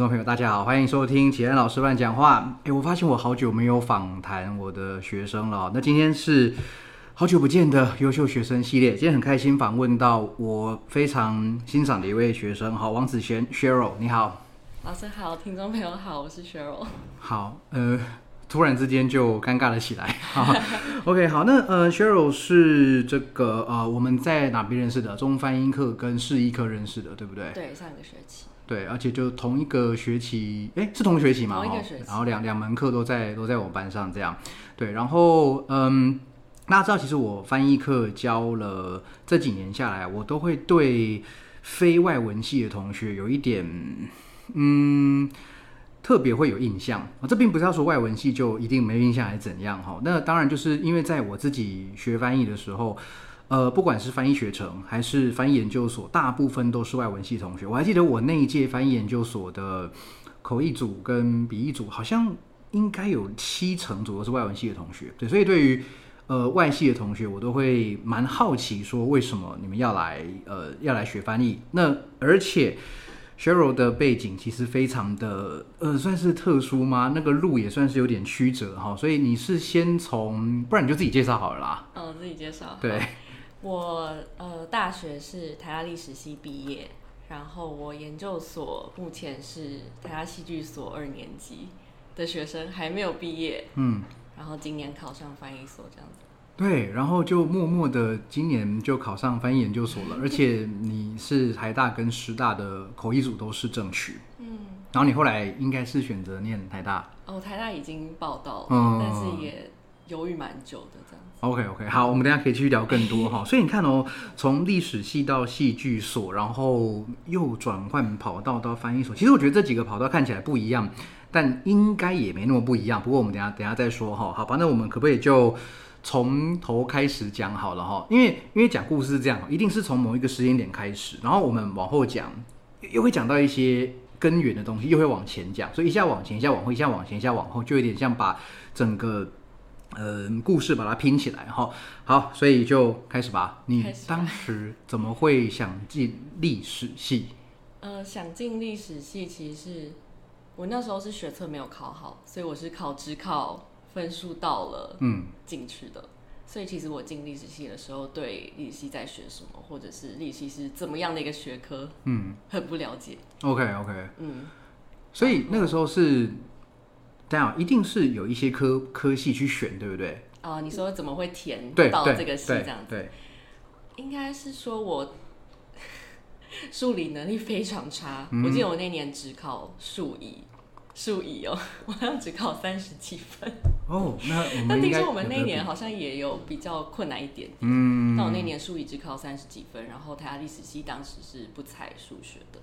众朋友，大家好，欢迎收听启安老师乱讲话。哎，我发现我好久没有访谈我的学生了，那今天是好久不见的优秀学生系列，今天很开心访问到我非常欣赏的一位学生，好，王子璇 Cheryl，你好，老师好，听众朋友好，我是 Cheryl。好，呃。突然之间就尴尬了起来。好，OK，好，那呃，Cheryl 是这个呃，我们在哪边认识的？中翻英课跟示意课认识的，对不对？对，上一个学期。对，而且就同一个学期，哎，是同学期嘛？同一个学期。然后两两门课都在都在我班上这样。对，然后嗯，大家知道，其实我翻译课教了这几年下来，我都会对非外文系的同学有一点嗯。特别会有印象啊，这并不是要说外文系就一定没印象还是怎样哈。那当然就是因为在我自己学翻译的时候，呃，不管是翻译学程还是翻译研究所，大部分都是外文系同学。我还记得我那一届翻译研究所的口译组跟笔译组，好像应该有七成左右是外文系的同学。对，所以对于呃外系的同学，我都会蛮好奇，说为什么你们要来呃要来学翻译？那而且。Cheryl 的背景其实非常的呃，算是特殊吗？那个路也算是有点曲折哈，所以你是先从，不然你就自己介绍好了啦。嗯，自己介绍。对，我呃大学是台大历史系毕业，然后我研究所目前是台大戏剧所二年级的学生，还没有毕业。嗯，然后今年考上翻译所这样子。对，然后就默默的今年就考上翻译研究所了，而且你是台大跟师大的口译组都是正取，嗯，然后你后来应该是选择念台大，哦，台大已经报到了，嗯，但是也犹豫蛮久的。OK OK，好，我们等下可以继续聊更多哈。所以你看哦，从历史系到戏剧所，然后又转换跑道到翻译所，其实我觉得这几个跑道看起来不一样，但应该也没那么不一样。不过我们等下等下再说哈。好吧，那我们可不可以就？从头开始讲好了哈，因为因为讲故事是这样，一定是从某一个时间点开始，然后我们往后讲，又会讲到一些根源的东西，又会往前讲，所以一下往前，一下往后，一下往前，一下往后，就有点像把整个呃故事把它拼起来哈。好，所以就开始吧。你当时怎么会想进历史系？呃，想进历史系，其实是我那时候是学测没有考好，所以我是考只考。分数到了，嗯，进去的，所以其实我进历史系的时候，对历史系在学什么，或者是历史系是怎么样的一个学科，嗯，很不了解。OK OK，嗯，所以那个时候是，一定是有一些科科系去选，对不对？哦，你说怎么会填到这个系这样子？对，应该是说我 数理能力非常差，我记得我那年只考数乙。数乙哦，我好像只考三十几分哦。那那听说我们那年好像也有比较困难一点。嗯，但我那年数乙只考三十几分，然后台大历史系当时是不采数学的，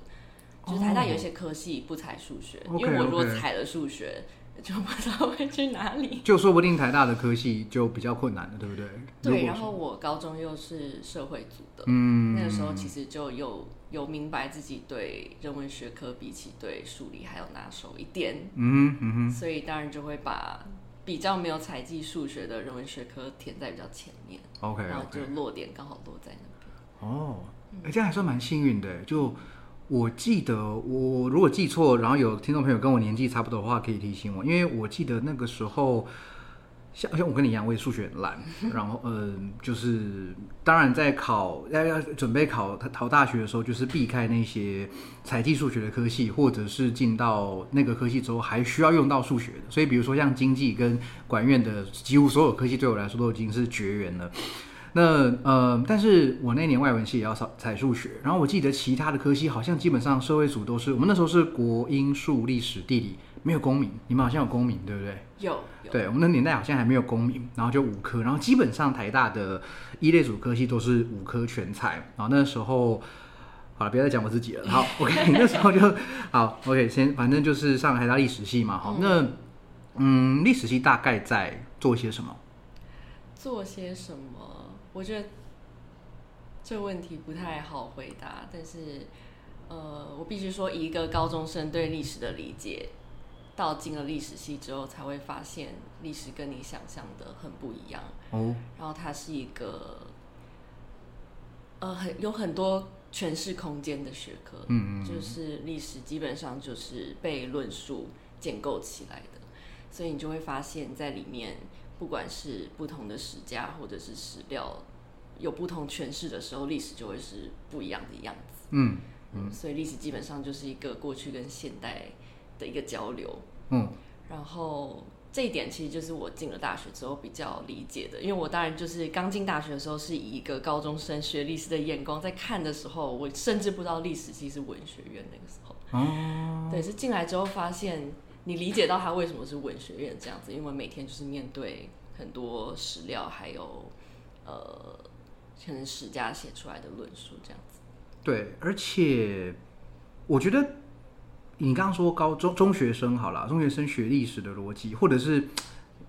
就是台大有一些科系不采数学，因为我如果采了数学。就不知道会去哪里，就说不定台大的科系就比较困难了，对不对？对，然后我高中又是社会组的，嗯，那个时候其实就有有明白自己对人文学科比起对数理还要拿手一点，嗯嗯哼，所以当然就会把比较没有采集数学的人文学科填在比较前面，OK，然后就落点刚好落在那边。哦，哎，这样还算蛮幸运的，就。我记得，我如果记错，然后有听众朋友跟我年纪差不多的话，可以提醒我，因为我记得那个时候，像像我跟你一样，我也数学很烂，然后呃，就是当然在考要要准备考考大学的时候，就是避开那些采计数学的科系，或者是进到那个科系之后还需要用到数学的，所以比如说像经济跟管院的几乎所有科系，对我来说都已经是绝缘了。那呃，但是我那年外文系也要采采数学，然后我记得其他的科系好像基本上社会组都是，我们那时候是国英数历史地理，没有公民，你们好像有公民对不对？有，对我们那年代好像还没有公民，然后就五科，然后基本上台大的一类组科系都是五科全才，然后那时候好了，不要再讲我自己了，好，OK，那时候就 好，OK，先反正就是上台大历史系嘛，好，那嗯，历史系大概在做些什么？做些什么？我觉得这个问题不太好回答，但是，呃，我必须说，一个高中生对历史的理解，到进了历史系之后，才会发现历史跟你想象的很不一样。哦，然后它是一个，呃，很有很多诠释空间的学科，嗯嗯，就是历史基本上就是被论述建构起来的，所以你就会发现，在里面不管是不同的史家或者是史料有不同诠释的时候，历史就会是不一样的样子，嗯嗯，所以历史基本上就是一个过去跟现代的一个交流，嗯，然后。这一点其实就是我进了大学之后比较理解的，因为我当然就是刚进大学的时候是以一个高中生学历史的眼光在看的时候，我甚至不知道历史系是文学院那个时候。哦，对，是进来之后发现你理解到他为什么是文学院这样子，因为每天就是面对很多史料，还有呃，可能史家写出来的论述这样子。对，而且我觉得。你刚刚说高中中学生好了，中学生学历史的逻辑，或者是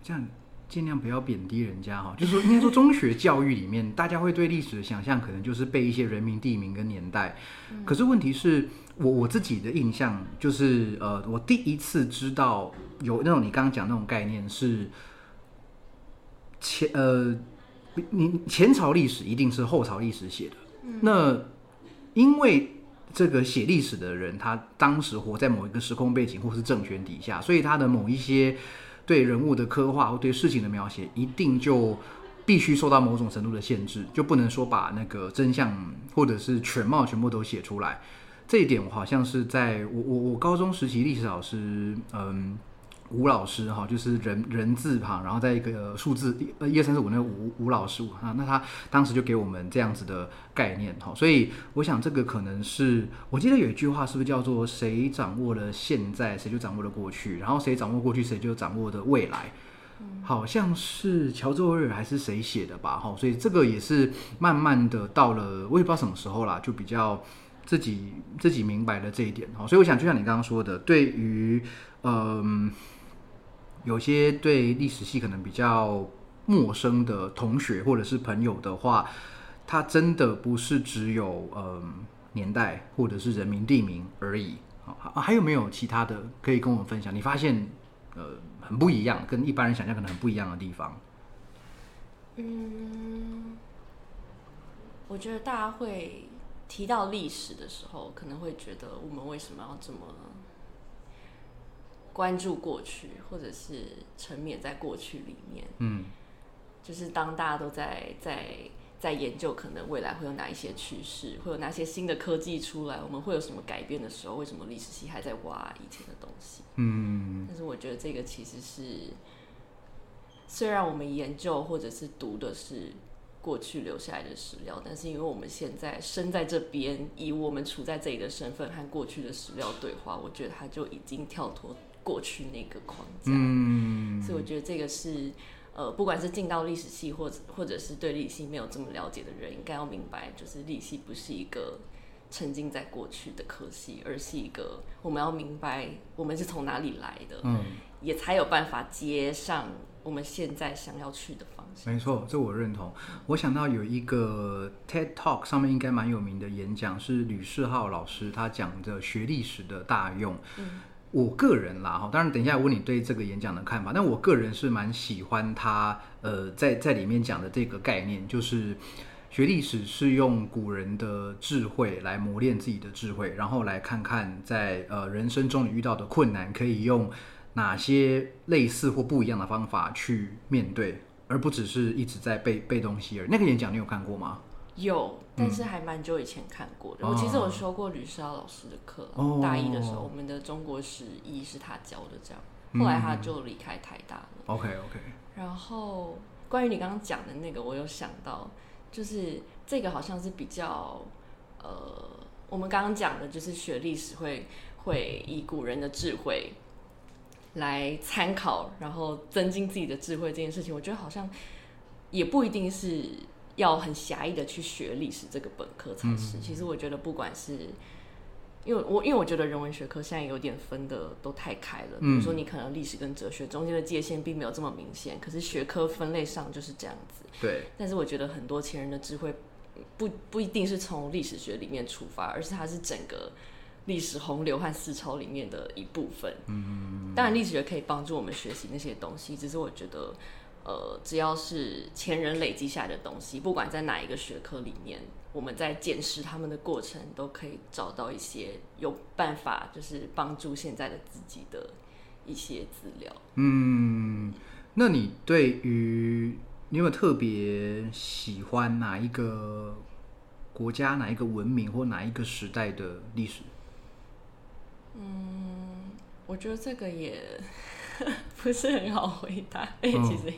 这样，尽量不要贬低人家哈。就是说，应该说中学教育里面，大家会对历史的想象，可能就是背一些人名、地名跟年代。可是问题是我我自己的印象，就是呃，我第一次知道有那种你刚刚讲那种概念是前呃，你前朝历史一定是后朝历史写的。那因为。这个写历史的人，他当时活在某一个时空背景或是政权底下，所以他的某一些对人物的刻画或对事情的描写，一定就必须受到某种程度的限制，就不能说把那个真相或者是全貌全部都写出来。这一点我好像是在我我我高中时期历史老师，嗯。吴老师哈，就是人人字旁，然后在一个数字呃一二三四五那个吴吴老师啊，那他当时就给我们这样子的概念哈，所以我想这个可能是我记得有一句话是不是叫做谁掌握了现在，谁就掌握了过去，然后谁掌握过去，谁就掌握的未来，好像是乔治威尔还是谁写的吧哈，所以这个也是慢慢的到了我也不知道什么时候啦，就比较自己自己明白了这一点哦，所以我想就像你刚刚说的，对于嗯。有些对历史系可能比较陌生的同学或者是朋友的话，他真的不是只有嗯年代或者是人名地名而已。啊，还有没有其他的可以跟我们分享？你发现呃很不一样，跟一般人想象可能很不一样的地方？嗯，我觉得大家会提到历史的时候，可能会觉得我们为什么要这么？关注过去，或者是沉湎在过去里面，嗯，就是当大家都在在在研究可能未来会有哪一些趋势，会有哪些新的科技出来，我们会有什么改变的时候，为什么历史系还在挖以前的东西？嗯，但是我觉得这个其实是，虽然我们研究或者是读的是过去留下来的史料，但是因为我们现在身在这边，以我们处在这里的身份和过去的史料对话，我觉得它就已经跳脱。过去那个框架，嗯，所以我觉得这个是，呃，不管是进到历史系，或者或者是对历史系没有这么了解的人，应该要明白，就是历史系不是一个沉浸在过去的科系，而是一个我们要明白我们是从哪里来的，嗯，也才有办法接上我们现在想要去的方向。没错，这我认同。我想到有一个 TED Talk 上面应该蛮有名的演讲，是吕世浩老师他讲的学历史的大用。嗯。我个人啦哈，当然等一下问你对这个演讲的看法，但我个人是蛮喜欢他呃在在里面讲的这个概念，就是学历史是用古人的智慧来磨练自己的智慧，然后来看看在呃人生中你遇到的困难可以用哪些类似或不一样的方法去面对，而不只是一直在背背东西而已。那个演讲你有看过吗？有，但是还蛮久以前看过的。我其实有修过吕绍老师的课，大一的时候，我们的中国史一是他教的，这样。后来他就离开台大了。OK OK。然后关于你刚刚讲的那个，我有想到，就是这个好像是比较呃，我们刚刚讲的就是学历史会会以古人的智慧来参考，然后增进自己的智慧这件事情，我觉得好像也不一定是。要很狭义的去学历史这个本科才是。其实我觉得，不管是因为我因为我觉得人文学科现在有点分的都太开了。比如说，你可能历史跟哲学中间的界限并没有这么明显，可是学科分类上就是这样子。对。但是我觉得很多前人的智慧不不一定是从历史学里面出发，而是它是整个历史洪流和思潮里面的一部分。嗯。当然，历史学可以帮助我们学习那些东西，只是我觉得。呃，只要是前人累积下来的东西，不管在哪一个学科里面，我我们在检视他们的过程，都可以找到一些有办法，就是帮助现在的自己的一些资料。嗯，那你对于你有没有特别喜欢哪一个国家、哪一个文明或哪一个时代的历史？嗯，我觉得这个也 不是很好回答。哎，其实。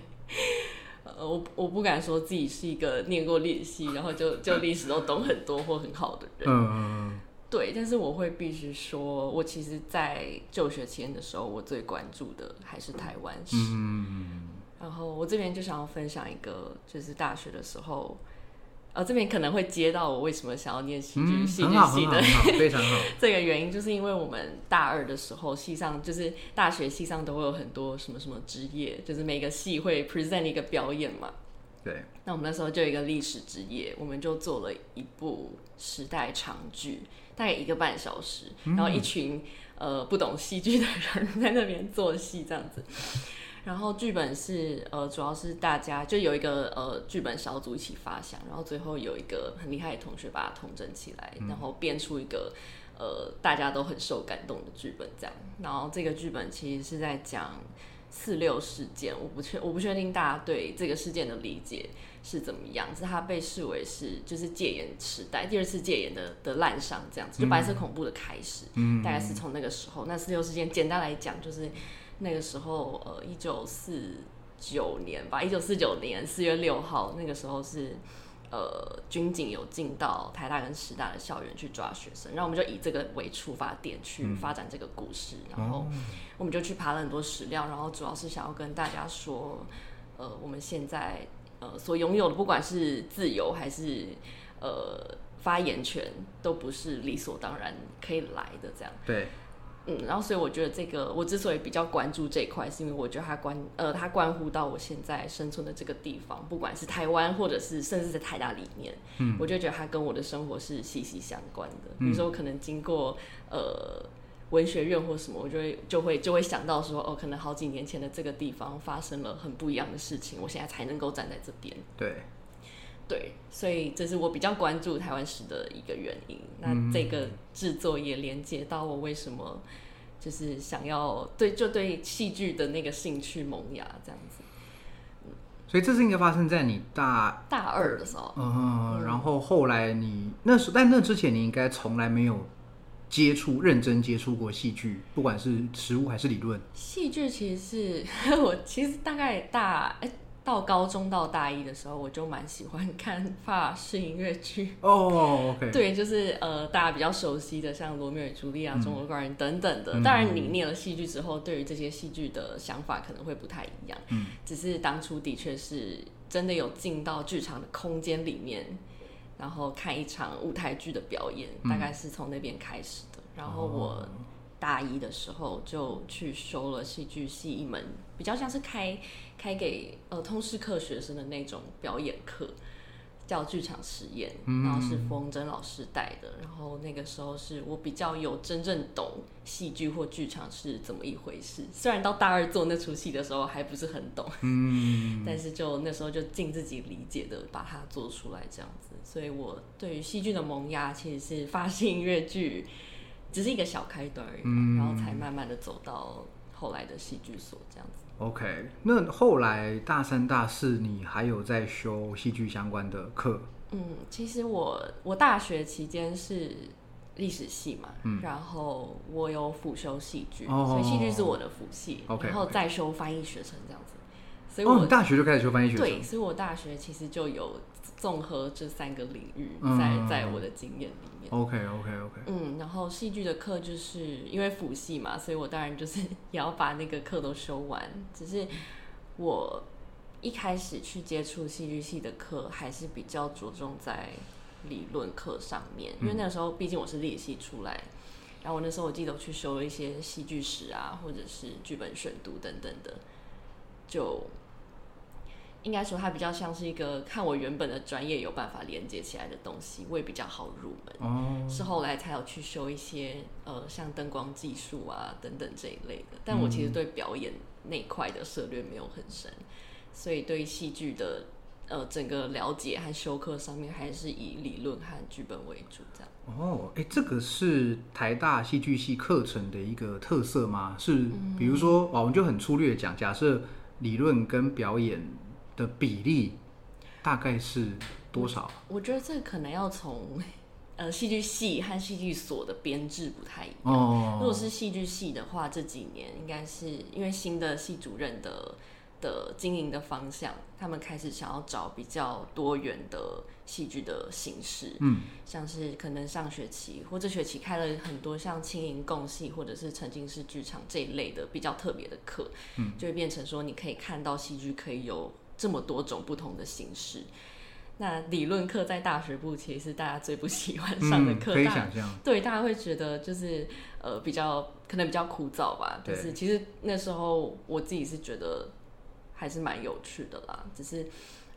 呃，我我不敢说自己是一个念过历史系，然后就就历史都懂很多或很好的人。嗯对，但是我会必须说，我其实，在就学期间的时候，我最关注的还是台湾史。嗯然后我这边就想要分享一个，就是大学的时候。呃，这边可能会接到我为什么想要念戏剧戏剧系的 非常好。这个原因就是因为我们大二的时候，系上就是大学系上都会有很多什么什么职业，就是每个系会 present 一个表演嘛。对。那我们那时候就有一个历史职业，我们就做了一部时代长剧，大概一个半小时，然后一群呃不懂戏剧的人在那边做戏，这样子。然后剧本是呃，主要是大家就有一个呃剧本小组一起发想，然后最后有一个很厉害的同学把它统整起来，然后编出一个呃大家都很受感动的剧本这样。然后这个剧本其实是在讲四六事件，我不确我不确定大家对这个事件的理解是怎么样，是它被视为是就是戒严时代第二次戒严的的滥觞这样子，就白色恐怖的开始，大概是从那个时候。那四六事件简单来讲就是。那个时候，呃，一九四九年吧，一九四九年四月六号，那个时候是，呃，军警有进到台大跟师大的校园去抓学生，然后我们就以这个为出发点去发展这个故事，然后我们就去爬了很多史料，然后主要是想要跟大家说，呃，我们现在呃所拥有的，不管是自由还是呃发言权，都不是理所当然可以来的，这样。对。嗯，然后所以我觉得这个我之所以比较关注这一块，是因为我觉得它关呃它关乎到我现在生存的这个地方，不管是台湾或者是甚至在台大里面，嗯，我就觉得它跟我的生活是息息相关的。比如说我可能经过呃文学院或什么，我就会就会就会想到说，哦，可能好几年前的这个地方发生了很不一样的事情，我现在才能够站在这边。对。对，所以这是我比较关注台湾史的一个原因。那这个制作也连接到我为什么就是想要对就对戏剧的那个兴趣萌芽这样子。所以这是应该发生在你大大二的时候。嗯，然后后来你那时但那之前你应该从来没有接触认真接触过戏剧，不管是实物还是理论。戏剧其实是 我其实大概大哎。到高中到大一的时候，我就蛮喜欢看法式音乐剧哦。对，就是呃，大家比较熟悉的，像《罗密欧与朱丽亚》《中国怪人》等等的。当然，你念了戏剧之后，对于这些戏剧的想法可能会不太一样。嗯，只是当初的确是真的有进到剧场的空间里面，然后看一场舞台剧的表演，大概是从那边开始的。然后我。大一的时候就去修了戏剧系一门比较像是开开给呃通识课学生的那种表演课，叫剧场实验，然后是冯真老师带的。然后那个时候是我比较有真正懂戏剧或剧场是怎么一回事。虽然到大二做那出戏的时候还不是很懂，嗯，但是就那时候就尽自己理解的把它做出来这样子。所以我对于戏剧的萌芽其实是发现音乐剧。只是一个小开端而已，然后才慢慢的走到后来的戏剧所这样子。OK，那后来大三、大四你还有在修戏剧相关的课？嗯，其实我我大学期间是历史系嘛，嗯然后我有辅修戏剧，所以戏剧是我的辅系，OK，然后再修翻译学程这样子。所以我大学就开始修翻译学程，对，所以我大学其实就有。综合这三个领域，在在我的经验里面，OK OK OK，嗯，然后戏剧的课就是因为辅系嘛，所以我当然就是 也要把那个课都修完。只是我一开始去接触戏剧系的课，还是比较着重在理论课上面，因为那个时候毕竟我是历史系出来，然后我那时候我记得我去修了一些戏剧史啊，或者是剧本选读等等的，就。应该说，它比较像是一个看我原本的专业有办法连接起来的东西，我也比较好入门。哦，是后来才有去修一些呃，像灯光技术啊等等这一类的。但我其实对表演那块的涉略没有很深，所以对戏剧的呃整个了解和修课上面还是以理论和剧本为主，这样。哦，哎，这个是台大戏剧系课程的一个特色吗？是，比如说，哦，我们就很粗略讲，假设理论跟表演的比例大概是多少？我觉得这可能要从呃戏剧系和戏剧所的编制不太一样。哦，如果是戏剧系的话，这几年应该是因为新的系主任的。的经营的方向，他们开始想要找比较多元的戏剧的形式，嗯，像是可能上学期或这学期开了很多像轻盈共戏或者是沉浸式剧场这一类的比较特别的课，嗯，就会变成说你可以看到戏剧可以有这么多种不同的形式。那理论课在大学部其实是大家最不喜欢上的课，可以想象，对，大家会觉得就是呃比较可能比较枯燥吧，但是其实那时候我自己是觉得。还是蛮有趣的啦，只是，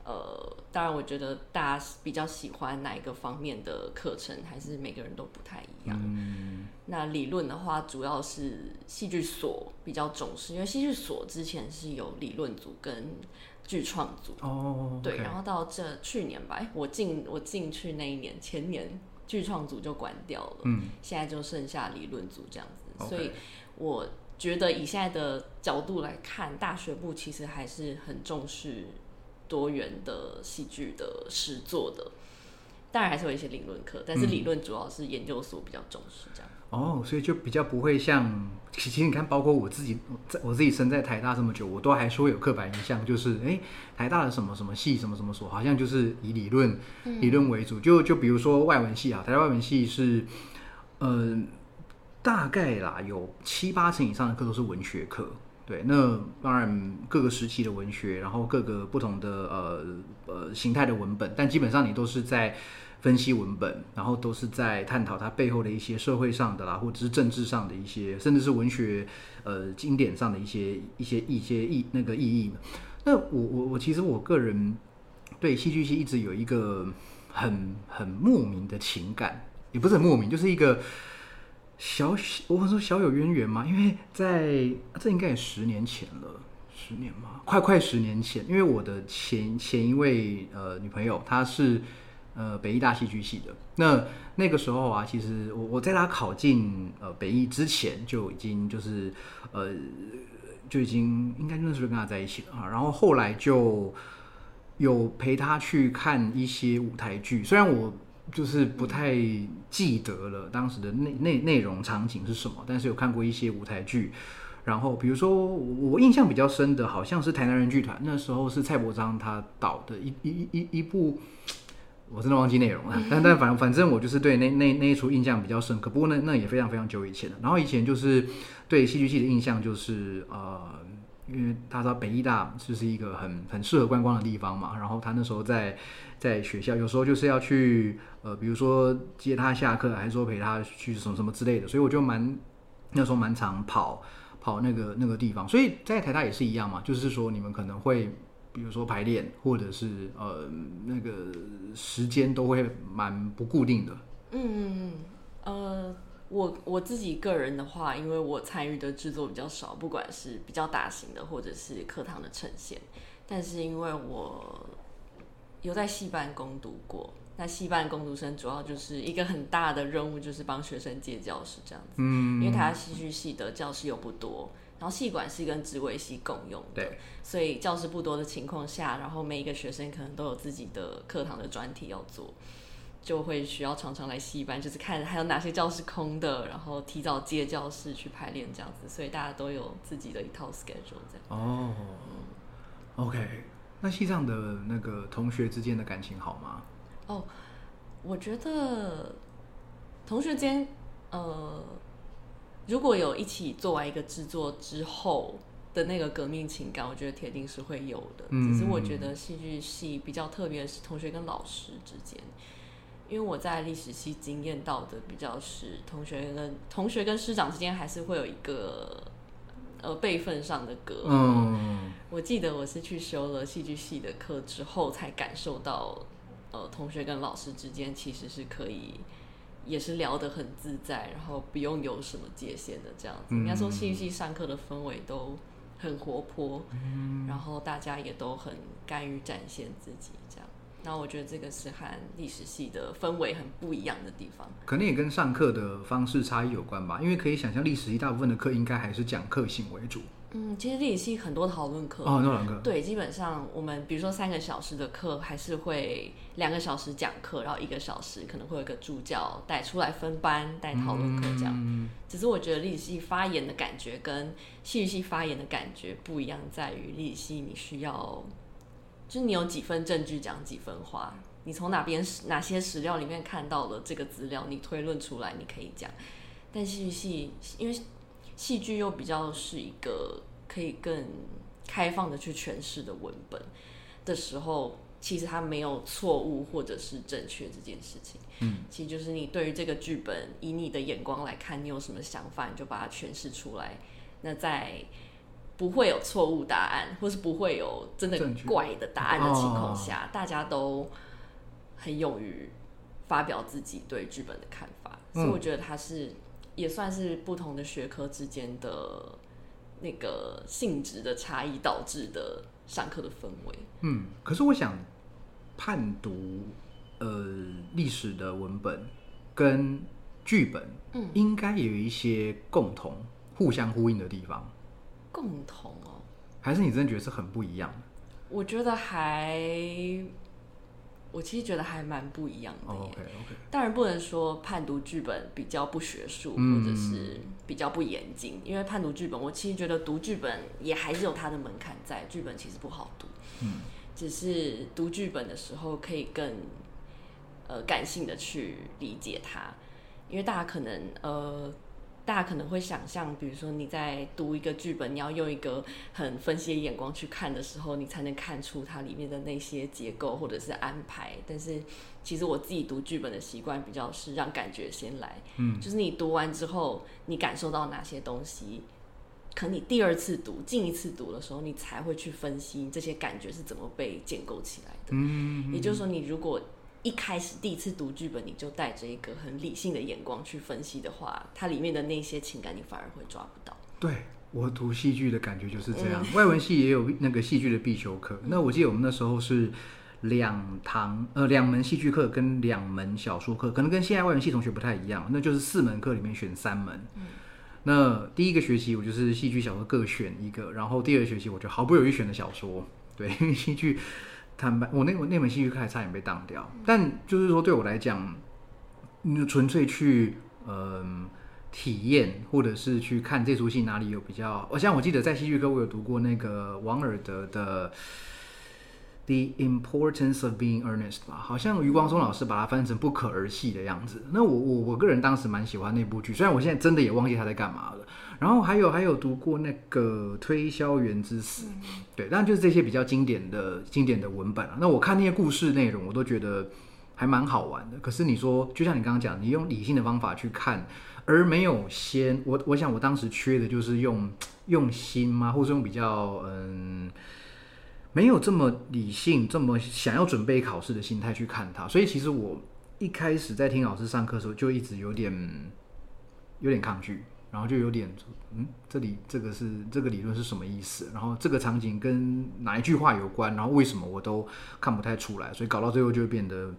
呃，当然，我觉得大家比较喜欢哪一个方面的课程，还是每个人都不太一样。嗯，那理论的话，主要是戏剧所比较重视，因为戏剧所之前是有理论组跟剧创组。哦，对，然后到这去年吧，我进我进去那一年，前年剧创组就关掉了，嗯，现在就剩下理论组这样子，所以我。觉得以现在的角度来看，大学部其实还是很重视多元的戏剧的实作的。当然还是有一些理论课，但是理论主要是研究所比较重视这样。哦，所以就比较不会像，其实你看，包括我自己，在我自己身在台大这么久，我都还是会有刻板印象，就是哎，台大的什么什么系，什么什么所，好像就是以理论理论为主。就就比如说外文系啊，台大外文系是，嗯。大概啦，有七八成以上的课都是文学课。对，那当然各个时期的文学，然后各个不同的呃呃形态的文本，但基本上你都是在分析文本，然后都是在探讨它背后的一些社会上的啦，或者是政治上的一些，甚至是文学呃经典上的一些一些一些意那个意义。那我我我其实我个人对戏剧系一直有一个很很莫名的情感，也不是很莫名，就是一个。小小，我说小有渊源嘛，因为在这应该也十年前了，十年嘛，快快十年前。因为我的前前一位呃女朋友，她是呃北艺大戏剧系的。那那个时候啊，其实我我在她考进呃北艺之前就已经就是呃就已经应该那时候跟她在一起了啊。然后后来就有陪她去看一些舞台剧，虽然我。就是不太记得了当时的内内内容场景是什么，但是有看过一些舞台剧，然后比如说我印象比较深的，好像是台南人剧团，那时候是蔡伯章他导的一一一一部，我真的忘记内容了，但 但反反正我就是对那那那一出印象比较深刻，不过那那也非常非常久以前了。然后以前就是对戏剧系的印象就是呃。因为他知道北医大就是一个很很适合观光的地方嘛，然后他那时候在在学校，有时候就是要去呃，比如说接他下课，还是说陪他去什么什么之类的，所以我就蛮那时候蛮常跑跑那个那个地方。所以在台大也是一样嘛，就是说你们可能会比如说排练，或者是呃那个时间都会蛮不固定的嗯。嗯呃。我我自己个人的话，因为我参与的制作比较少，不管是比较大型的，或者是课堂的呈现，但是因为我有在戏班攻读过，那戏班攻读生主要就是一个很大的任务，就是帮学生借教室这样子。嗯，因为他戏剧系的教室又不多，然后戏管系跟职位系共用的，所以教室不多的情况下，然后每一个学生可能都有自己的课堂的专题要做。就会需要常常来戏班，就是看还有哪些教室空的，然后提早接教室去排练这样子，所以大家都有自己的一套 schedule 这样。哦，OK，那戏上的那个同学之间的感情好吗？哦，我觉得同学间，呃，如果有一起做完一个制作之后的那个革命情感，我觉得铁定是会有的。只是我觉得戏剧系比较特别的是同学跟老师之间。因为我在历史系经验到的比较是同学跟同学跟师长之间还是会有一个呃辈分上的隔嗯，我记得我是去修了戏剧系的课之后，才感受到呃同学跟老师之间其实是可以也是聊得很自在，然后不用有什么界限的这样子。应该说戏剧系上课的氛围都很活泼，然后大家也都很甘于展现自己，那我觉得这个是和历史系的氛围很不一样的地方，可能也跟上课的方式差异有关吧。因为可以想象，历史系大部分的课应该还是讲课性为主。嗯，其实历史系很多讨论课哦，很多讨论课。对，基本上我们比如说三个小时的课，还是会两个小时讲课，然后一个小时可能会有个助教带出来分班带讨论课这样。只是我觉得历史系发言的感觉跟戏剧系发言的感觉不一样，在于历史系你需要。就是你有几分证据讲几分话，你从哪边哪些史料里面看到了这个资料，你推论出来你可以讲。但戏剧系因为戏剧又比较是一个可以更开放的去诠释的文本的时候，其实它没有错误或者是正确这件事情。嗯，其实就是你对于这个剧本以你的眼光来看，你有什么想法，你就把它诠释出来。那在不会有错误答案，或是不会有真的怪的答案的情况下，大家都很勇于发表自己对剧本的看法，所以我觉得它是也算是不同的学科之间的那个性质的差异导致的上课的氛围。嗯，可是我想判读呃历史的文本跟剧本，嗯，应该有一些共同、互相呼应的地方。共同哦，还是你真的觉得是很不一样？我觉得还，我其实觉得还蛮不一样的。OK OK，当然不能说判读剧本比较不学术，或者是比较不严谨，因为判读剧本，我其实觉得读剧本也还是有它的门槛在。剧本其实不好读，嗯，只是读剧本的时候可以更呃感性的去理解它，因为大家可能呃。大家可能会想象，比如说你在读一个剧本，你要用一个很分析的眼光去看的时候，你才能看出它里面的那些结构或者是安排。但是其实我自己读剧本的习惯比较是让感觉先来，嗯，就是你读完之后，你感受到哪些东西，可你第二次读、进一次读的时候，你才会去分析这些感觉是怎么被建构起来的。嗯，也就是说，你如果一开始第一次读剧本，你就带着一个很理性的眼光去分析的话，它里面的那些情感你反而会抓不到。对我读戏剧的感觉就是这样。外文系也有那个戏剧的必修课，那我记得我们那时候是两堂呃两门戏剧课跟两门小说课，可能跟现在外文系同学不太一样，那就是四门课里面选三门。嗯，那第一个学期我就是戏剧小说各选一个，然后第二学期我就毫不犹豫选的小说，对，因为戏剧。坦白，我那我那门戏剧课还差点被当掉，但就是说对我来讲，你纯粹去嗯体验，或者是去看这出戏哪里有比较，我像我记得在戏剧课我有读过那个王尔德的。The importance of being earnest 吧，好像余光松老师把它翻成不可儿戏的样子。那我我我个人当时蛮喜欢那部剧，虽然我现在真的也忘记他在干嘛了。然后还有还有读过那个推销员之死，对，但就是这些比较经典的经典的文本啊。那我看那些故事内容，我都觉得还蛮好玩的。可是你说，就像你刚刚讲，你用理性的方法去看，而没有先我我想我当时缺的就是用用心吗？或者用比较嗯。没有这么理性，这么想要准备考试的心态去看它，所以其实我一开始在听老师上课的时候，就一直有点有点抗拒，然后就有点嗯，这里这个是这个理论是什么意思？然后这个场景跟哪一句话有关？然后为什么我都看不太出来？所以搞到最后就会变得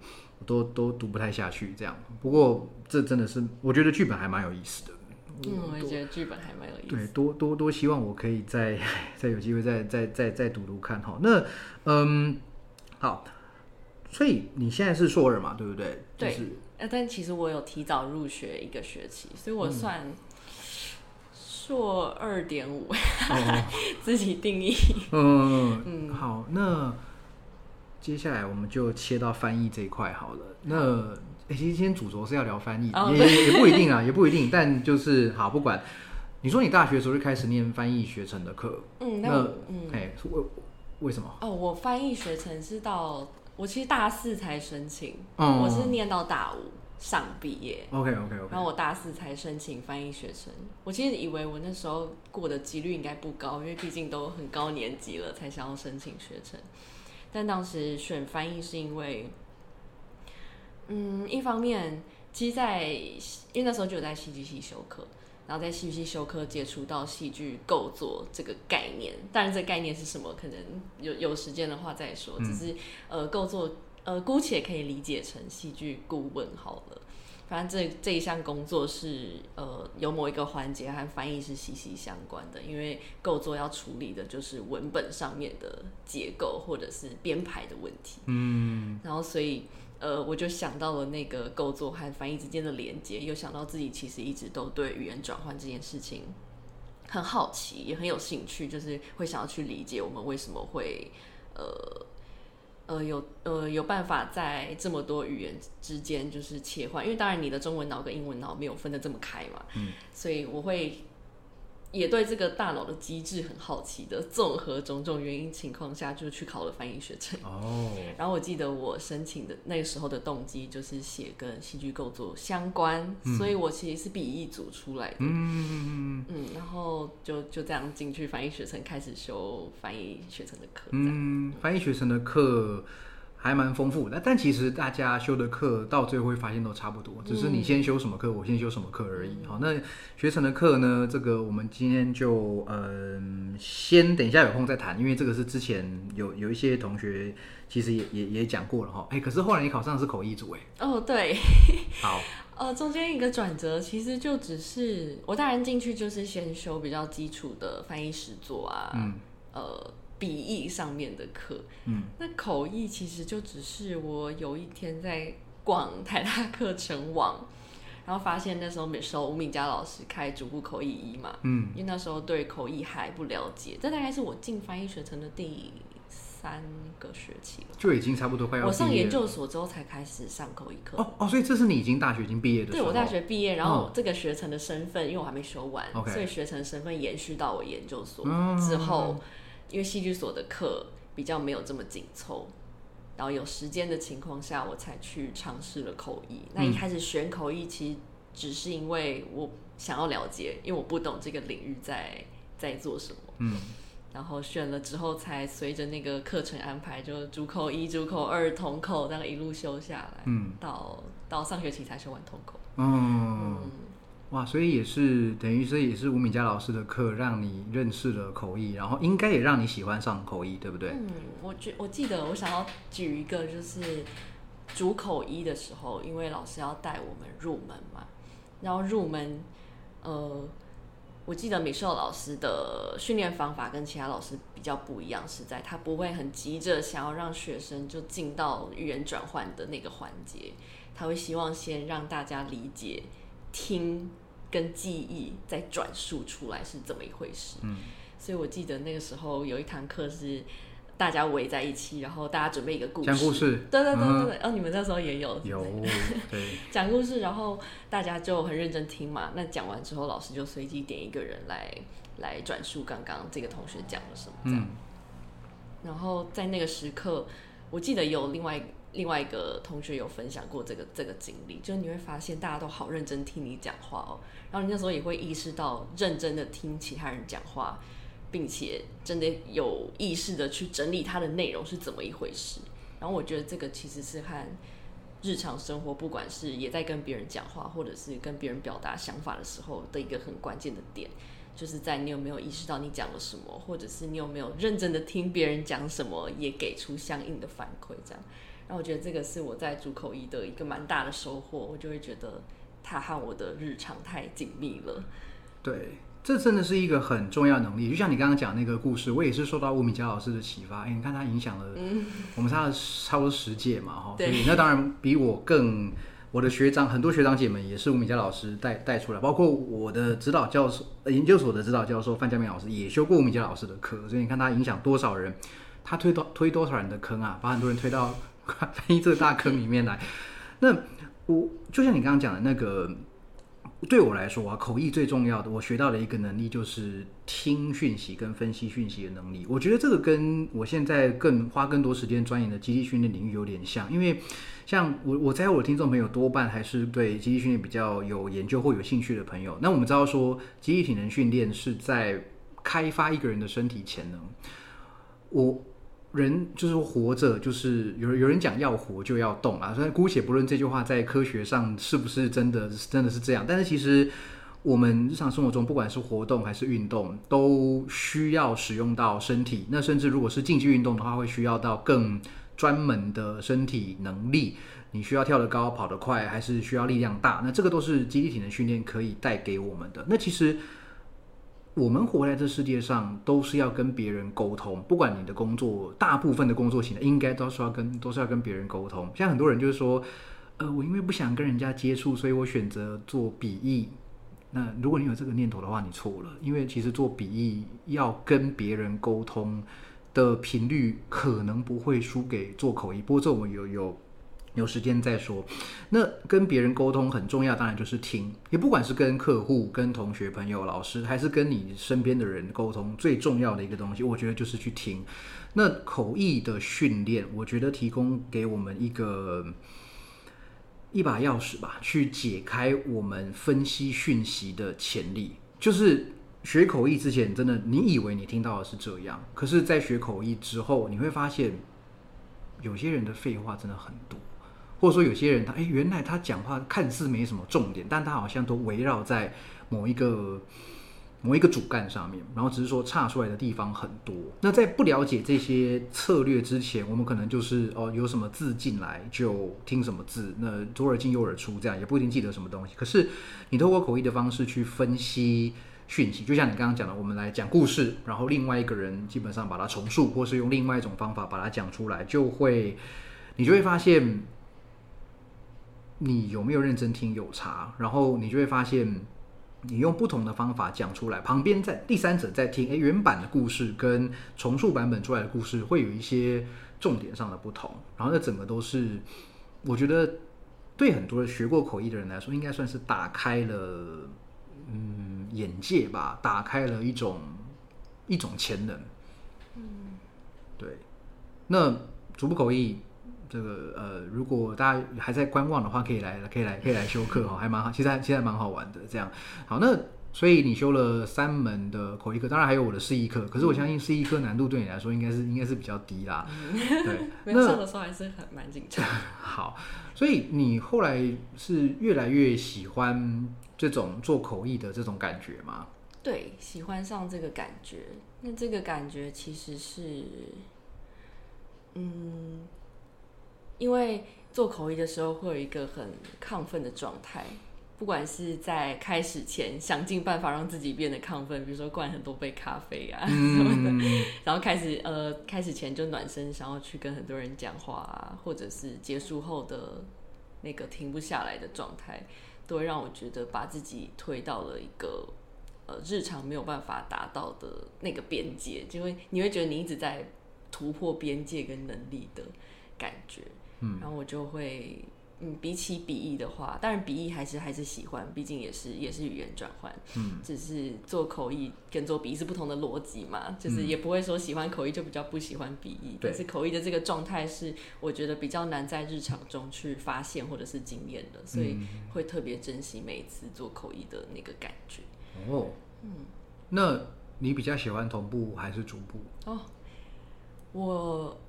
都都读不太下去这样。不过这真的是我觉得剧本还蛮有意思的。嗯，我也觉得剧本还蛮有意思。对，多多多希望我可以再 再有机会再再再再读读看哈。那嗯，好，所以你现在是硕二嘛，对不对？对。呃，但其实我有提早入学一个学期，所以我算硕二点五，自己定义。嗯嗯。好，那接下来我们就切到翻译这一块好了。那哎，其实今天主轴是要聊翻译，也也不一定啊，也不一定。但就是好，不管你说你大学的时候就开始念翻译学程的课，嗯，那嗯，哎，为为什么？哦，我翻译学程是到我其实大四才申请，我是念到大五上毕业，OK OK OK，然后我大四才申请翻译学程。我其实以为我那时候过的几率应该不高，因为毕竟都很高年级了才想要申请学程。但当时选翻译是因为。嗯，一方面，其实，在因为那时候就有在戏剧系修课，然后在戏剧系修课接触到戏剧构作这个概念。当然，这个概念是什么，可能有有时间的话再说。只是呃，构作呃，姑且可以理解成戏剧顾问好了。反正这这一项工作是呃，有某一个环节和翻译是息息相关的，因为构作要处理的就是文本上面的结构或者是编排的问题。嗯，然后所以。呃，我就想到了那个构作和翻译之间的连接，又想到自己其实一直都对语言转换这件事情很好奇，也很有兴趣，就是会想要去理解我们为什么会呃呃有呃有办法在这么多语言之间就是切换，因为当然你的中文脑跟英文脑没有分得这么开嘛，嗯，所以我会。也对这个大脑的机制很好奇的，综合种种原因情况下，就去考了翻译学程。哦。然后我记得我申请的那个时候的动机就是写跟戏剧构作相关，所以我其实是笔译组出来的。嗯嗯嗯嗯。然后就就这样进去翻译学程，开始修翻译学程的课。嗯，翻译学程的课。还蛮丰富，那但其实大家修的课到最后会发现都差不多，只是你先修什么课，我先修什么课而已。好，那学成的课呢？这个我们今天就嗯，先等一下有空再谈，因为这个是之前有有一些同学其实也也也讲过了哈。哎，可是后来你考上的是口译组哎。哦，对。好。呃，中间一个转折其实就只是我当然进去就是先修比较基础的翻译实作啊，嗯，呃。笔译上面的课，嗯，那口译其实就只是我有一天在逛台大课程网，然后发现那时候美收吴敏佳老师开逐步口译一嘛，嗯，因为那时候对口译还不了解，这大概是我进翻译学程的第三个学期了，就已经差不多快要。我上研究所之后才开始上口译课，哦哦，所以这是你已经大学已经毕业的，对我大学毕业，然后这个学程的身份，因为我还没修完，所以学程身份延续到我研究所之后。因为戏剧所的课比较没有这么紧凑，然后有时间的情况下，我才去尝试了口译。那一开始选口译，其实只是因为我想要了解，因为我不懂这个领域在在做什么。嗯，然后选了之后，才随着那个课程安排，就主口一、主口二、统口，这样一路修下来。嗯，到到上学期才修完统口。嗯。哇，所以也是等于说也是吴敏佳老师的课，让你认识了口译，然后应该也让你喜欢上口译，对不对？嗯，我觉我记得我想要举一个，就是主口译的时候，因为老师要带我们入门嘛，然后入门，呃，我记得美秀老师的训练方法跟其他老师比较不一样，是在他不会很急着想要让学生就进到语言转换的那个环节，他会希望先让大家理解听。跟记忆再转述出来是怎么一回事？嗯，所以我记得那个时候有一堂课是大家围在一起，然后大家准备一个故事，讲故事，对对对对对。哦，你们那时候也有有 对讲故事，然后大家就很认真听嘛。那讲完之后，老师就随机点一个人来来转述刚刚这个同学讲了什么，这样。然后在那个时刻，我记得有另外。另外一个同学有分享过这个这个经历，就是你会发现大家都好认真听你讲话哦，然后你那时候也会意识到认真的听其他人讲话，并且真的有意识的去整理它的内容是怎么一回事。然后我觉得这个其实是和日常生活，不管是也在跟别人讲话，或者是跟别人表达想法的时候的一个很关键的点，就是在你有没有意识到你讲了什么，或者是你有没有认真的听别人讲什么，也给出相应的反馈，这样。我觉得这个是我在主口译的一个蛮大的收获，我就会觉得它和我的日常太紧密了。对，这真的是一个很重要能力。就像你刚刚讲那个故事，我也是受到吴敏佳老师的启发。哎，你看他影响了我们差了差不多十届嘛，哈。所以那当然比我更，我的学长很多学长姐们也是吴敏佳老师带带出来，包括我的指导教授，研究所的指导教授范家明老师也修过吴敏佳老师的课。所以你看他影响多少人，他推多推多少人的坑啊，把很多人推到。翻译这个大坑里面来，那我就像你刚刚讲的那个，对我来说啊，口译最重要的，我学到的一个能力就是听讯息跟分析讯息的能力。我觉得这个跟我现在更花更多时间钻研的机器训练领域有点像，因为像我我在我的听众朋友多半还是对机器训练比较有研究或有兴趣的朋友。那我们知道说，机器体能训练是在开发一个人的身体潜能。我。人就是活着，就是有有人讲要活就要动啊。所以姑且不论这句话在科学上是不是真的真的是这样，但是其实我们日常生活中，不管是活动还是运动，都需要使用到身体。那甚至如果是竞技运动的话，会需要到更专门的身体能力。你需要跳得高、跑得快，还是需要力量大？那这个都是肌力体能训练可以带给我们的。那其实我们活在这世界上，都是要跟别人沟通。不管你的工作，大部分的工作型的，应该都是要跟都是要跟别人沟通。像很多人就是说，呃，我因为不想跟人家接触，所以我选择做笔译。那如果你有这个念头的话，你错了，因为其实做笔译要跟别人沟通的频率可能不会输给做口译。不过这我们有有。有时间再说。那跟别人沟通很重要，当然就是听。也不管是跟客户、跟同学、朋友、老师，还是跟你身边的人沟通，最重要的一个东西，我觉得就是去听。那口译的训练，我觉得提供给我们一个一把钥匙吧，去解开我们分析讯息的潜力。就是学口译之前，真的你以为你听到的是这样，可是，在学口译之后，你会发现有些人的废话真的很多。或者说有些人他哎，原来他讲话看似没什么重点，但他好像都围绕在某一个某一个主干上面，然后只是说差出来的地方很多。那在不了解这些策略之前，我们可能就是哦，有什么字进来就听什么字，那左耳进右耳出，这样也不一定记得什么东西。可是你透过口译的方式去分析讯息，就像你刚刚讲的，我们来讲故事，然后另外一个人基本上把它重述，或是用另外一种方法把它讲出来，就会你就会发现。你有没有认真听有差？然后你就会发现，你用不同的方法讲出来，旁边在第三者在听，诶，原版的故事跟重塑版本出来的故事会有一些重点上的不同。然后那整个都是，我觉得对很多学过口译的人来说，应该算是打开了嗯眼界吧，打开了一种一种潜能。嗯，对。那逐步口译。这个呃，如果大家还在观望的话，可以来，可以来，可以来修课哈，还蛮好，其实现在蛮好玩的。这样好，那所以你修了三门的口译课，当然还有我的示意课。可是我相信示意课难度对你来说应该是应该是比较低啦。对，没上的时候还是很蛮紧张。好，所以你后来是越来越喜欢这种做口译的这种感觉吗？对，喜欢上这个感觉。那这个感觉其实是，嗯。因为做口译的时候会有一个很亢奋的状态，不管是在开始前想尽办法让自己变得亢奋，比如说灌很多杯咖啡啊什么的，然后开始呃开始前就暖身，想要去跟很多人讲话啊，或者是结束后的那个停不下来的状态，都会让我觉得把自己推到了一个呃日常没有办法达到的那个边界，就会你会觉得你一直在突破边界跟能力的感觉。然后我就会，嗯，比起笔译的话，当然笔译还是还是喜欢，毕竟也是也是语言转换，嗯，只是做口译跟做笔译是不同的逻辑嘛，就是也不会说喜欢口译就比较不喜欢笔译，但是口译的这个状态是我觉得比较难在日常中去发现或者是经验的，所以会特别珍惜每一次做口译的那个感觉。哦，嗯，那你比较喜欢同步还是逐步？哦，我。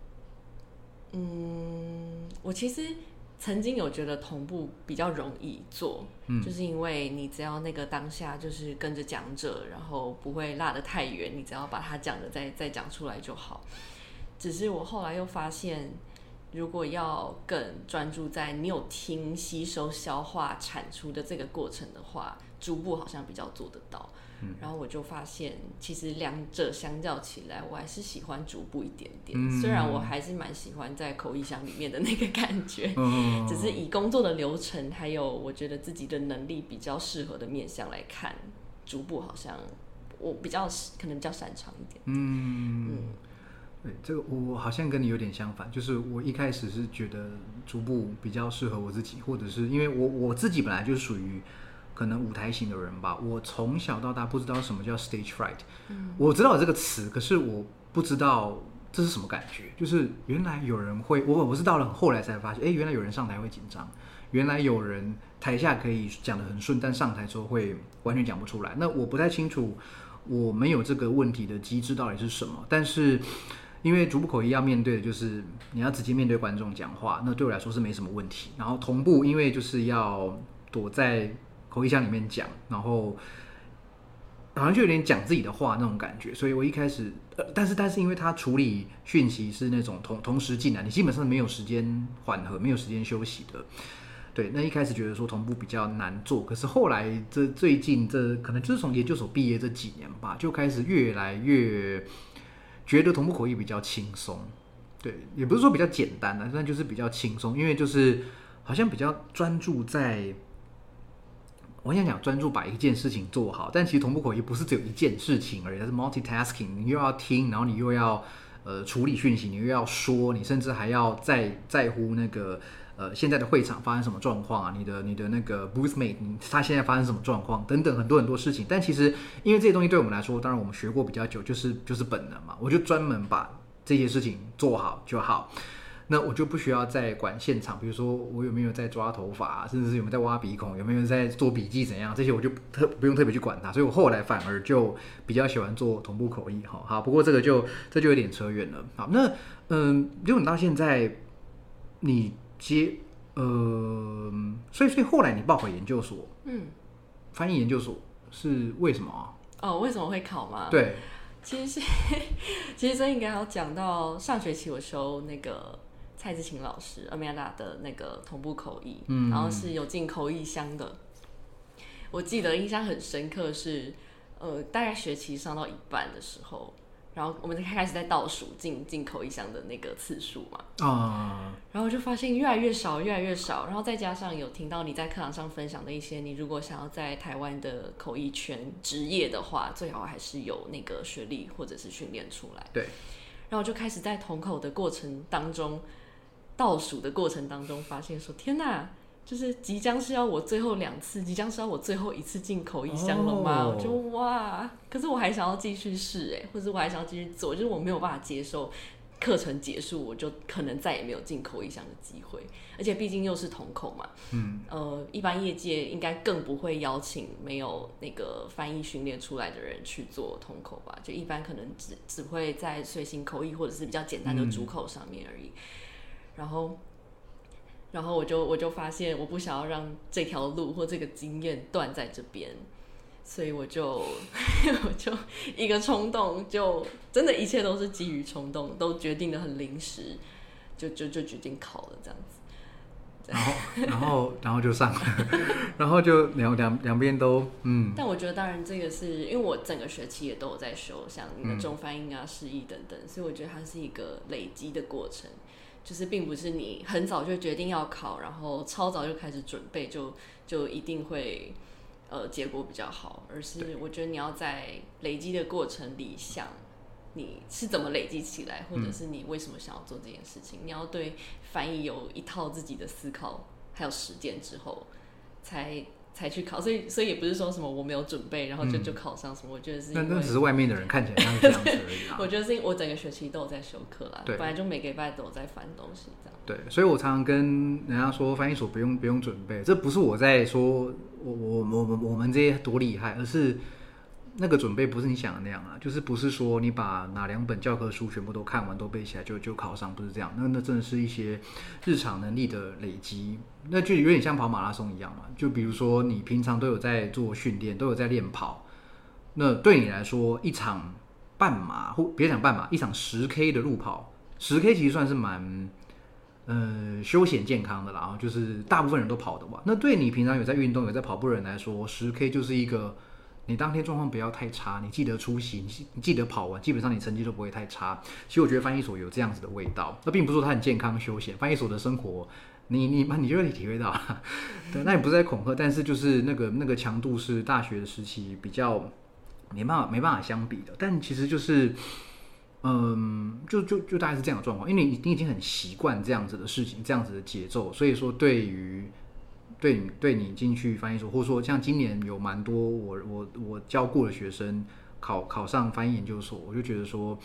嗯，我其实曾经有觉得同步比较容易做，嗯，就是因为你只要那个当下就是跟着讲者，然后不会落得太远，你只要把他讲的再再讲出来就好。只是我后来又发现，如果要更专注在你有听、吸收、消化、产出的这个过程的话，逐步好像比较做得到。然后我就发现，其实两者相较起来，我还是喜欢逐步一点点。虽然我还是蛮喜欢在口译箱里面的那个感觉，只是以工作的流程，还有我觉得自己的能力比较适合的面向来看，逐步好像我比较可能比较擅长一点。嗯嗯，对，这个我好像跟你有点相反，就是我一开始是觉得逐步比较适合我自己，或者是因为我我自己本来就属于。可能舞台型的人吧，我从小到大不知道什么叫 stage fright，我知道这个词，可是我不知道这是什么感觉。就是原来有人会，我我是到了后来才发现，哎，原来有人上台会紧张，原来有人台下可以讲的很顺，但上台之后会完全讲不出来。那我不太清楚，我没有这个问题的机制到底是什么。但是因为逐步口译要面对的就是你要直接面对观众讲话，那对我来说是没什么问题。然后同步，因为就是要躲在。口译箱里面讲，然后好像就有点讲自己的话那种感觉。所以我一开始，呃，但是但是因为他处理讯息是那种同同时进来，你基本上没有时间缓和，没有时间休息的。对，那一开始觉得说同步比较难做，可是后来这最近这可能就是从研究所毕业这几年吧，就开始越来越觉得同步口译比较轻松。对，也不是说比较简单的，但就是比较轻松，因为就是好像比较专注在，我想讲专注把一件事情做好，但其实同步口译不是只有一件事情而已，它是 multitasking，你又要听，然后你又要呃处理讯息，你又要说，你甚至还要在在乎那个。呃，现在的会场发生什么状况啊？你的你的那个 booth mate，他现在发生什么状况？等等，很多很多事情。但其实，因为这些东西对我们来说，当然我们学过比较久，就是就是本能嘛。我就专门把这些事情做好就好。那我就不需要再管现场，比如说我有没有在抓头发，甚至是有没有在挖鼻孔，有没有在做笔记怎样，这些我就特不用特别去管它。所以我后来反而就比较喜欢做同步口译哈。好，不过这个就这就有点扯远了。好，那嗯，如果你到现在你。接呃，所以所以后来你报考研究所，嗯，翻译研究所是为什么啊？哦，为什么会考吗？对，其实 其实这应该要讲到上学期我修那个蔡志勤老师 Amanda 的那个同步口译，嗯，然后是有进口译箱的。我记得印象很深刻是，呃，大概学期上到一半的时候。然后我们就开始在倒数进进口译箱的那个次数嘛，啊，然后就发现越来越少，越来越少。然后再加上有听到你在课堂上分享的一些，你如果想要在台湾的口译圈职业的话，最好还是有那个学历或者是训练出来。对，然后就开始在统口的过程当中，倒数的过程当中，发现说天哪！就是即将是要我最后两次，即将是要我最后一次进口译箱了吗？我就哇！可是我还想要继续试哎，或者我还想要继续做，就是我没有办法接受课程结束，我就可能再也没有进口译箱的机会。而且毕竟又是同口嘛，嗯，呃，一般业界应该更不会邀请没有那个翻译训练出来的人去做同口吧？就一般可能只只会在随行口译或者是比较简单的主口上面而已。然后。然后我就我就发现我不想要让这条路或这个经验断在这边，所以我就 我就一个冲动，就真的一切都是基于冲动，都决定的很临时，就就就决定考了这样子。然后然后然后就上了，然后就两两两边都嗯。但我觉得当然这个是因为我整个学期也都有在修，像你的中翻英啊、释义等等，所以我觉得它是一个累积的过程。就是并不是你很早就决定要考，然后超早就开始准备，就就一定会呃结果比较好，而是我觉得你要在累积的过程里想你是怎么累积起来，或者是你为什么想要做这件事情，你要对翻译有一套自己的思考还有实践之后才。才去考，所以所以也不是说什么我没有准备，然后就就考上什么。我觉得是，那那只是外面的人看起来像这样子而已。我觉得是我整个学期都有在修课啦，本来就每个礼拜都有在翻东西这样。对，所以我常常跟人家说，翻译所不用不用准备，这不是我在说我我我我我们这些多厉害，而是。那个准备不是你想的那样啊，就是不是说你把哪两本教科书全部都看完都背起来就就考上，不是这样。那那真的是一些日常能力的累积，那就有点像跑马拉松一样嘛。就比如说你平常都有在做训练，都有在练跑，那对你来说一场半马或别讲半马，一场十 K 的路跑，十 K 其实算是蛮呃休闲健康的啦，就是大部分人都跑的嘛，那对你平常有在运动有在跑步的人来说，十 K 就是一个。你当天状况不要太差，你记得出席，你记得跑完，基本上你成绩都不会太差。其实我觉得翻译所有这样子的味道，那并不是说它很健康休闲。翻译所的生活，你你你就会体会到，对，那也不是在恐吓，但是就是那个那个强度是大学的时期比较没办法没办法相比的。但其实就是，嗯，就就就大概是这样的状况，因为你你已经很习惯这样子的事情，这样子的节奏，所以说对于。对你对你进去翻译所，或者说像今年有蛮多我我我教过的学生考考上翻译研究所，我就觉得说，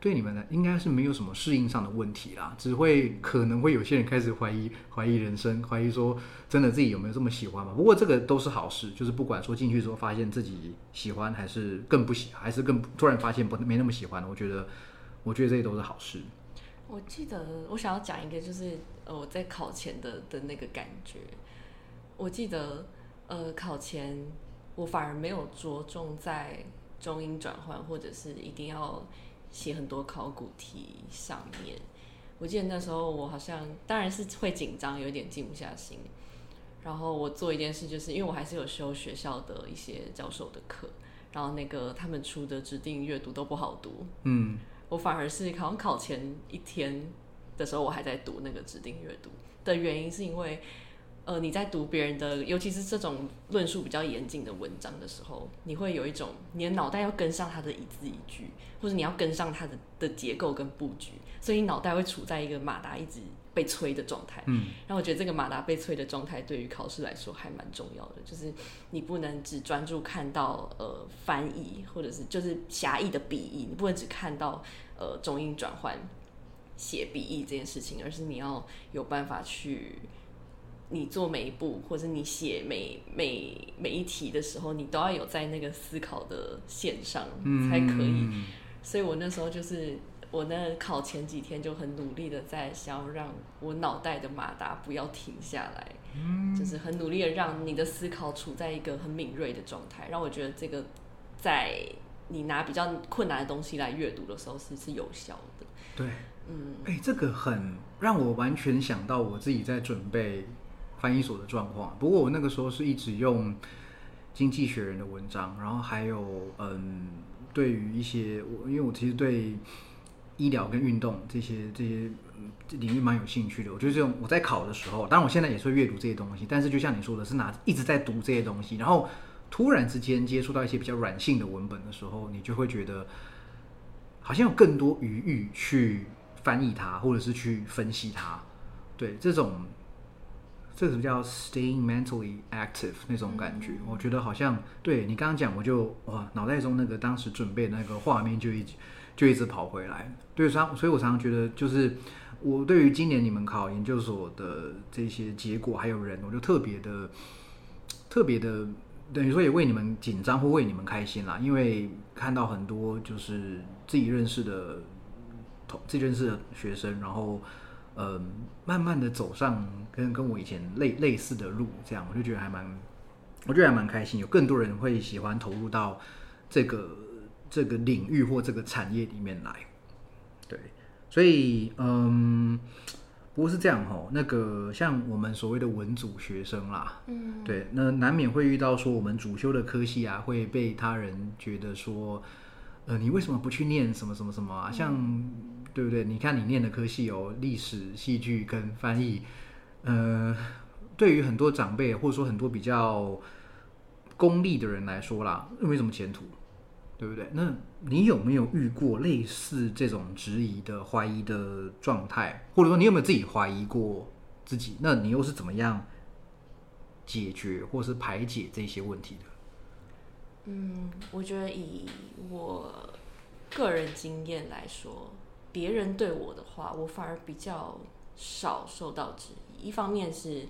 对你们呢应该是没有什么适应上的问题啦，只会可能会有些人开始怀疑怀疑人生，怀疑说真的自己有没有这么喜欢嘛？不过这个都是好事，就是不管说进去之后发现自己喜欢还是更不喜，还是更突然发现不没那么喜欢了，我觉得我觉得这些都是好事。我记得我想要讲一个，就是呃我在考前的的那个感觉。我记得呃，考前我反而没有着重在中英转换，或者是一定要写很多考古题上面。我记得那时候我好像当然是会紧张，有点静不下心。然后我做一件事，就是因为我还是有修学校的一些教授的课，然后那个他们出的指定阅读都不好读。嗯，我反而是考考前一天的时候，我还在读那个指定阅读的原因，是因为。呃，你在读别人的，尤其是这种论述比较严谨的文章的时候，你会有一种你的脑袋要跟上他的一字一句，或者你要跟上他的的结构跟布局，所以你脑袋会处在一个马达一直被催的状态。嗯，然后我觉得这个马达被催的状态对于考试来说还蛮重要的，就是你不能只专注看到呃翻译或者是就是狭义的笔译，你不能只看到呃中英转换写笔译这件事情，而是你要有办法去。你做每一步，或者你写每每每一题的时候，你都要有在那个思考的线上才可以。所以我那时候就是，我那考前几天就很努力的在想要让我脑袋的马达不要停下来，就是很努力的让你的思考处在一个很敏锐的状态，让我觉得这个在你拿比较困难的东西来阅读的时候是是有效的。对，嗯，哎，这个很让我完全想到我自己在准备。翻译所的状况，不过我那个时候是一直用《经济学人》的文章，然后还有嗯，对于一些我，因为我其实对医疗跟运动这些这些领域蛮有兴趣的。我觉得这种我在考的时候，当然我现在也是阅读这些东西，但是就像你说的，是拿一直在读这些东西，然后突然之间接触到一些比较软性的文本的时候，你就会觉得好像有更多余裕去翻译它，或者是去分析它。对这种。这个叫 staying mentally active 那种感觉，我觉得好像对你刚刚讲，我就哇，脑袋中那个当时准备那个画面就一就一直跑回来。对，所以，所以我常常觉得，就是我对于今年你们考研究所的这些结果还有人，我就特别的特别的，等于说也为你们紧张或为你们开心啦，因为看到很多就是自己认识的同自己认识的学生，然后。呃，慢慢的走上跟跟我以前类类似的路，这样我就觉得还蛮，我觉得还蛮开心。有更多人会喜欢投入到这个这个领域或这个产业里面来，对，所以嗯，不过是这样哈，那个像我们所谓的文组学生啦，嗯，对，那难免会遇到说我们主修的科系啊，会被他人觉得说，呃，你为什么不去念什么什么什么啊？像。对不对？你看你念的科系有历史、戏剧跟翻译，呃，对于很多长辈或者说很多比较功利的人来说啦，又没什么前途，对不对？那你有没有遇过类似这种质疑的、怀疑的状态？或者说你有没有自己怀疑过自己？那你又是怎么样解决或是排解这些问题的？嗯，我觉得以我个人经验来说。别人对我的话，我反而比较少受到质疑。一方面是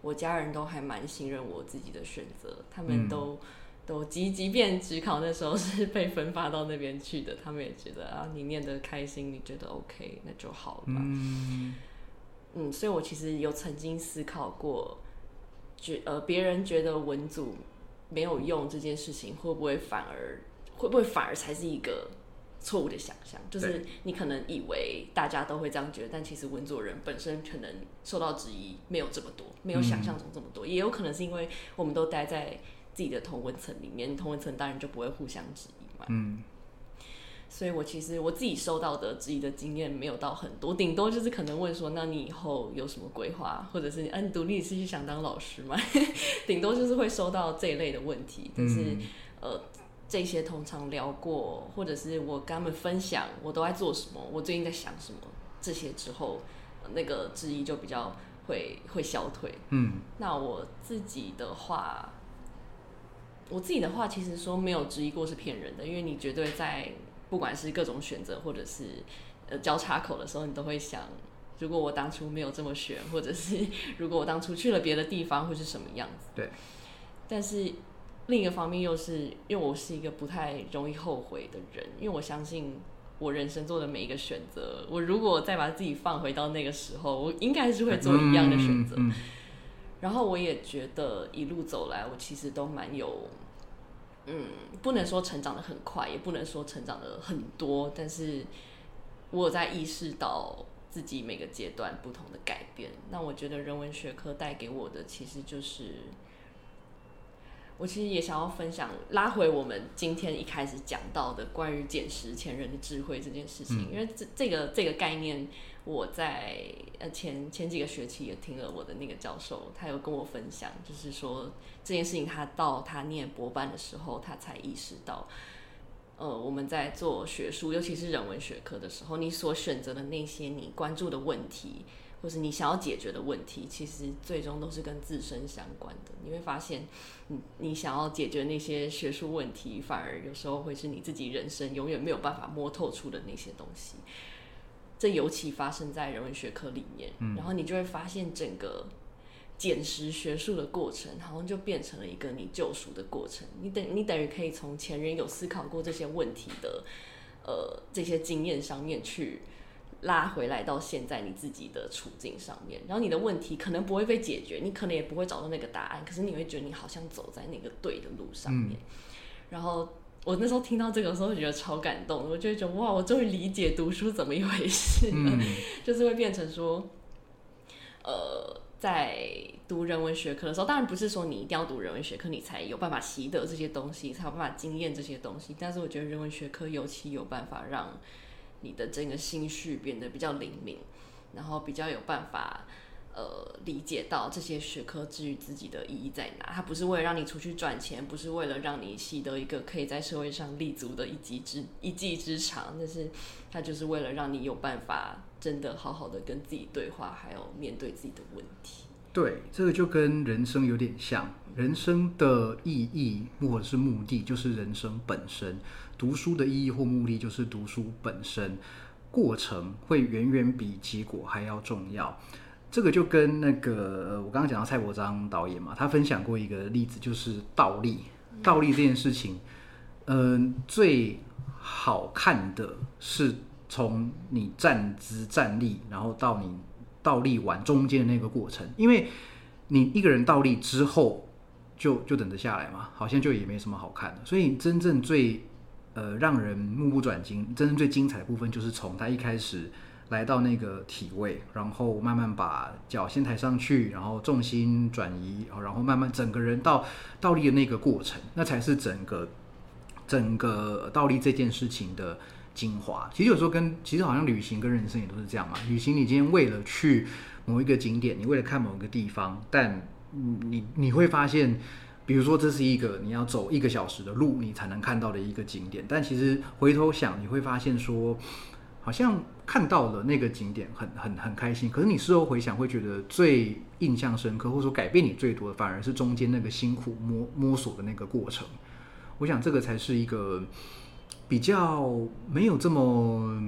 我家人都还蛮信任我自己的选择，他们都都即即便职考那时候是被分发到那边去的，他们也觉得啊，你念得开心，你觉得 OK，那就好了。嗯，嗯，所以我其实有曾经思考过，觉呃别人觉得文组没有用这件事情，会不会反而会不会反而才是一个。错误的想象，就是你可能以为大家都会这样觉得，但其实文作人本身可能受到质疑没有这么多，没有想象中这么多，也有可能是因为我们都待在自己的同文层里面，同文层当然就不会互相质疑嘛。嗯，所以我其实我自己收到的质疑的经验没有到很多，顶多就是可能问说，那你以后有什么规划，或者是你嗯，独立是去想当老师吗？顶多就是会收到这一类的问题，但是呃。这些通常聊过，或者是我跟他们分享我都在做什么，我最近在想什么，这些之后，那个质疑就比较会会消退。嗯，那我自己的话，我自己的话，其实说没有质疑过是骗人的，因为你绝对在不管是各种选择，或者是呃交叉口的时候，你都会想，如果我当初没有这么选，或者是如果我当初去了别的地方，会是什么样子？对，但是。另一个方面又是因为我是一个不太容易后悔的人，因为我相信我人生做的每一个选择，我如果再把自己放回到那个时候，我应该是会做一样的选择。然后我也觉得一路走来，我其实都蛮有，嗯，不能说成长的很快，也不能说成长的很多，但是我有在意识到自己每个阶段不同的改变。那我觉得人文学科带给我的，其实就是。我其实也想要分享，拉回我们今天一开始讲到的关于捡拾前人的智慧这件事情，因为这这个这个概念，我在呃前前几个学期也听了我的那个教授，他有跟我分享，就是说这件事情他到他念博班的时候，他才意识到，呃，我们在做学术，尤其是人文学科的时候，你所选择的那些你关注的问题。或是你想要解决的问题，其实最终都是跟自身相关的。你会发现，你你想要解决那些学术问题，反而有时候会是你自己人生永远没有办法摸透出的那些东西。这尤其发生在人文学科里面，然后你就会发现，整个捡拾学术的过程，好像就变成了一个你救赎的过程。你等你等于可以从前人有思考过这些问题的，呃，这些经验上面去。拉回来到现在你自己的处境上面，然后你的问题可能不会被解决，你可能也不会找到那个答案，可是你会觉得你好像走在那个对的路上面。然后我那时候听到这个时候，觉得超感动，我就觉得哇，我终于理解读书怎么一回事了，就是会变成说，呃，在读人文学科的时候，当然不是说你一定要读人文学科，你才有办法习得这些东西，才有办法经验这些东西。但是我觉得人文学科尤其有办法让。你的整个心绪变得比较灵敏，然后比较有办法，呃，理解到这些学科至于自己的意义在哪。它不是为了让你出去赚钱，不是为了让你习得一个可以在社会上立足的一技之一技之长，但是它就是为了让你有办法真的好好的跟自己对话，还有面对自己的问题。对，这个就跟人生有点像，人生的意义或者是目的就是人生本身。读书的意义或目的就是读书本身，过程会远远比结果还要重要。这个就跟那个我刚刚讲到蔡国章导演嘛，他分享过一个例子，就是倒立。倒立这件事情，嗯，最好看的是从你站姿站立，然后到你倒立完中间的那个过程，因为你一个人倒立之后就就等着下来嘛，好像就也没什么好看的。所以真正最呃，让人目不转睛，真正最精彩的部分就是从他一开始来到那个体位，然后慢慢把脚先抬上去，然后重心转移，然后慢慢整个人到倒立的那个过程，那才是整个整个倒立这件事情的精华。其实有时候跟其实好像旅行跟人生也都是这样嘛。旅行你今天为了去某一个景点，你为了看某一个地方，但你你会发现。比如说，这是一个你要走一个小时的路，你才能看到的一个景点。但其实回头想，你会发现说，好像看到了那个景点，很很很开心。可是你事后回想，会觉得最印象深刻，或者说改变你最多的，反而是中间那个辛苦摸摸索的那个过程。我想这个才是一个比较没有这么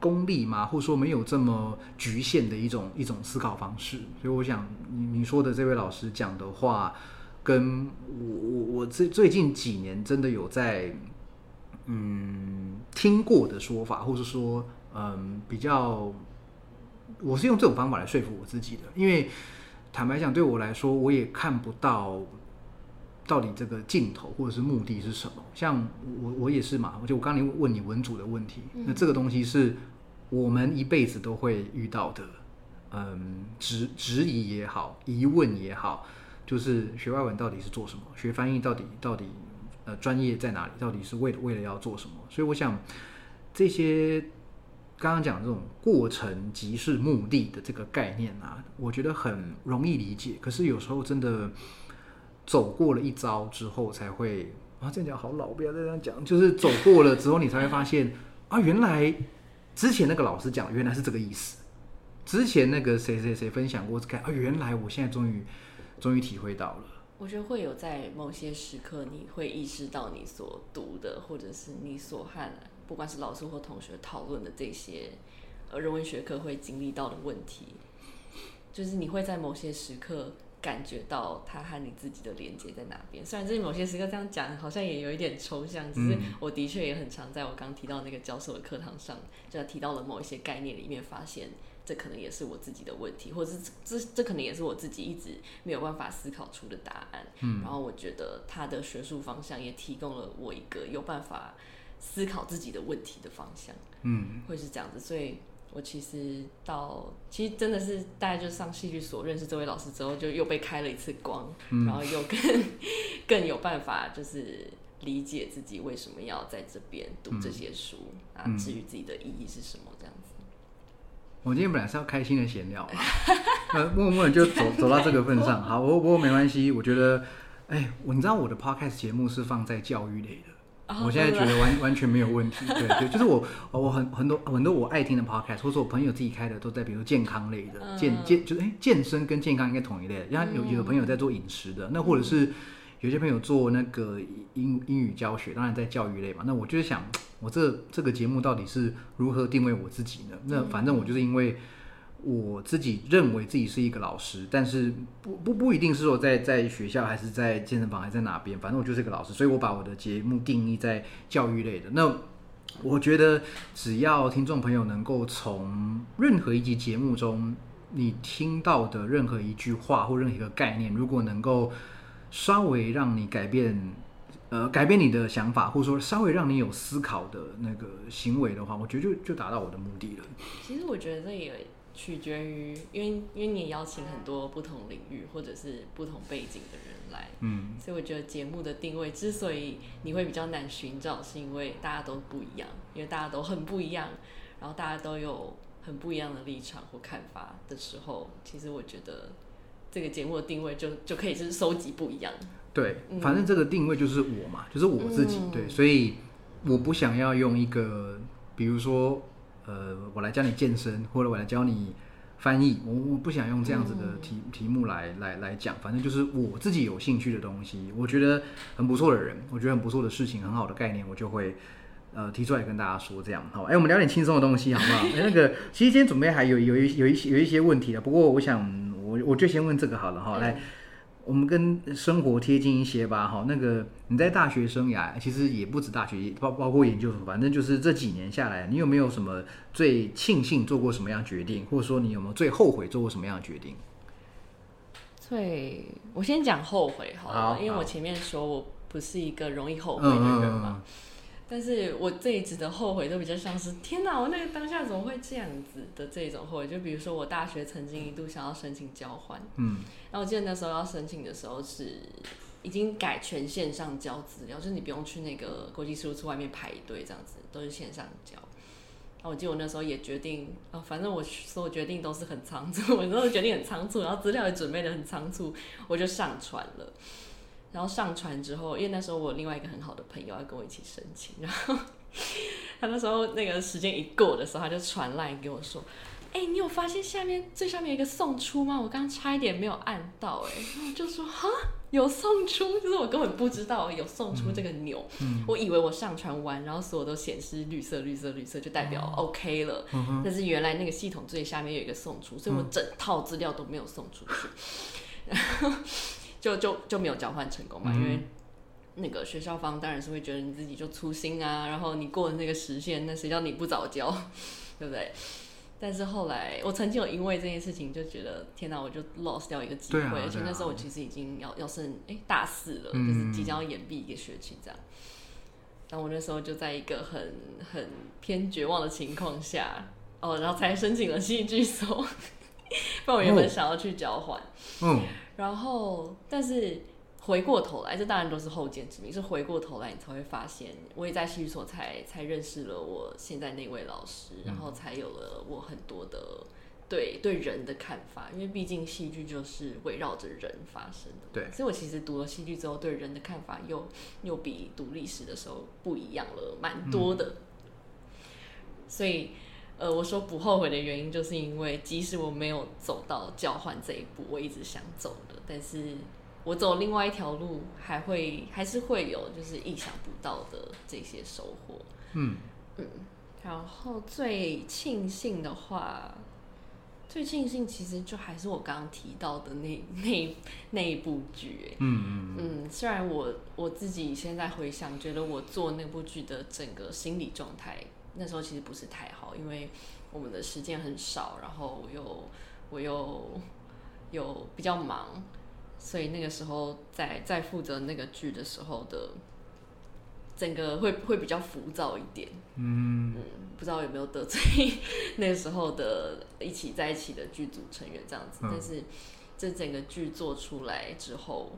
功利嘛，或者说没有这么局限的一种一种思考方式。所以我想，你说的这位老师讲的话。跟我我我最最近几年真的有在嗯听过的说法，或者说嗯比较，我是用这种方法来说服我自己的。因为坦白讲，对我来说，我也看不到到底这个尽头或者是目的是什么。像我我也是嘛，我就我刚才问你文组的问题，那这个东西是我们一辈子都会遇到的，嗯，质质疑也好，疑问也好。就是学外文到底是做什么？学翻译到底到底呃专业在哪里？到底是为了为了要做什么？所以我想这些刚刚讲这种过程即是目的的这个概念啊，我觉得很容易理解。可是有时候真的走过了一遭之后，才会啊这样讲好老，不要再这样讲。就是 走过了之后，你才会发现啊，原来之前那个老师讲原来是这个意思。之前那个谁谁谁分享过这个啊，原来我现在终于。终于体会到了，我觉得会有在某些时刻，你会意识到你所读的，或者是你所和不管是老师或同学讨论的这些呃人文学科会经历到的问题，就是你会在某些时刻感觉到它和你自己的连接在哪边。虽然这某些时刻这样讲，好像也有一点抽象，只是我的确也很常在我刚提到那个教授的课堂上，就提到了某一些概念里面，发现这可能也是我自己的问题，或者是这这可能也是我自己一直没有办法思考出的答案。嗯，然后我觉得他的学术方向也提供了我一个有办法思考自己的问题的方向。嗯，会是这样子，所以我其实到其实真的是大概就上戏剧所认识这位老师之后，就又被开了一次光，然后又更更有办法就是理解自己为什么要在这边读这些书啊，至于自己的意义是什么这样子。我今天本来是要开心的闲聊，呃，默默就走走到这个份上。好，不过没关系，我觉得，哎，我你知道我的 podcast 节目是放在教育类的，我现在觉得完 完全没有问题。对对，就是我我很很多很多我爱听的 podcast，或者我朋友自己开的，都在比如健康类的，健健就是哎健身跟健康应该同一类，然后有有的朋友在做饮食的，那或者是。有些朋友做那个英英语教学，当然在教育类嘛。那我就是想，我这这个节目到底是如何定位我自己呢？那反正我就是因为我自己认为自己是一个老师，但是不不不一定是说在在学校还是在健身房还是在哪边，反正我就是一个老师，所以我把我的节目定义在教育类的。那我觉得只要听众朋友能够从任何一集节目中你听到的任何一句话或任何一个概念，如果能够稍微让你改变，呃，改变你的想法，或者说稍微让你有思考的那个行为的话，我觉得就就达到我的目的了。其实我觉得这也取决于，因为因为你也邀请很多不同领域或者是不同背景的人来，嗯，所以我觉得节目的定位之所以你会比较难寻找，是因为大家都不一样，因为大家都很不一样，然后大家都有很不一样的立场或看法的时候，其实我觉得。这个节目的定位就就可以是收集不一样。对，反正这个定位就是我嘛，就是我自己。对，所以我不想要用一个，比如说，呃，我来教你健身，或者我来教你翻译，我我不想用这样子的题题目来来来讲。反正就是我自己有兴趣的东西，我觉得很不错的人，我觉得很不错的事情，很好的概念，我就会呃提出来跟大家说这样。好，哎，我们聊点轻松的东西好不好？哎，那个，其实今天准备还有有一有一些有一些问题的，不过我想。我我就先问这个好了哈，来，我们跟生活贴近一些吧哈。那个你在大学生涯，其实也不止大学，包包括研究所，反正就是这几年下来，你有没有什么最庆幸做过什么样决定，或者说你有没有最后悔做过什么样的决定？最，我先讲后悔好了，因为我前面说我不是一个容易后悔的人嘛。但是我这一直的后悔都比较像是天哪，我那个当下怎么会这样子的这种后悔？就比如说我大学曾经一度想要申请交换，嗯，然后我记得那时候要申请的时候是已经改全线上交资料，就是你不用去那个国际事务处外面排队这样子，都是线上交。然后我记得我那时候也决定，哦，反正我所有决定都是很仓促，我那时候决定很仓促，然后资料也准备的很仓促，我就上传了。然后上传之后，因为那时候我另外一个很好的朋友要跟我一起申请，然后 他那时候那个时间一过的时候，他就传来给我说：“哎，你有发现下面最上面有一个送出吗？我刚刚差一点没有按到。”哎，然后就说：“哈，有送出？就是我根本不知道有送出这个钮，我以为我上传完，然后所有都显示绿色、绿色、绿色，就代表 OK 了。但是原来那个系统最下面有一个送出，所以我整套资料都没有送出去。然后。就就就没有交换成功嘛，因为那个学校方当然是会觉得你自己就粗心啊，然后你过了那个时限，那谁叫你不早交，对不对？但是后来我曾经有因为这件事情就觉得天哪，我就 lost 掉一个机会，而且那时候我其实已经要要升哎大四了，就是即将要延毕一个学期这样。但我那时候就在一个很很偏绝望的情况下，哦，然后才申请了戏剧所，不然我原本想要去交换，嗯。然后，但是回过头来，这当然都是后见之明。是回过头来，你才会发现，我也在戏剧所才才认识了我现在那位老师，然后才有了我很多的对对人的看法。因为毕竟戏剧就是围绕着人发生的。对。所以我其实读了戏剧之后，对人的看法又又比读历史的时候不一样了，蛮多的。所以。呃，我说不后悔的原因，就是因为即使我没有走到交换这一步，我一直想走的，但是我走另外一条路，还会还是会有就是意想不到的这些收获。嗯嗯，然后最庆幸的话，最庆幸其实就还是我刚刚提到的那那那一部剧。嗯嗯嗯，虽然我我自己现在回想，觉得我做那部剧的整个心理状态。那时候其实不是太好，因为我们的时间很少，然后我又我又有比较忙，所以那个时候在在负责那个剧的时候的。整个会会比较浮躁一点，嗯嗯，不知道有没有得罪 那个时候的一起在一起的剧组成员这样子，但是这整个剧做出来之后，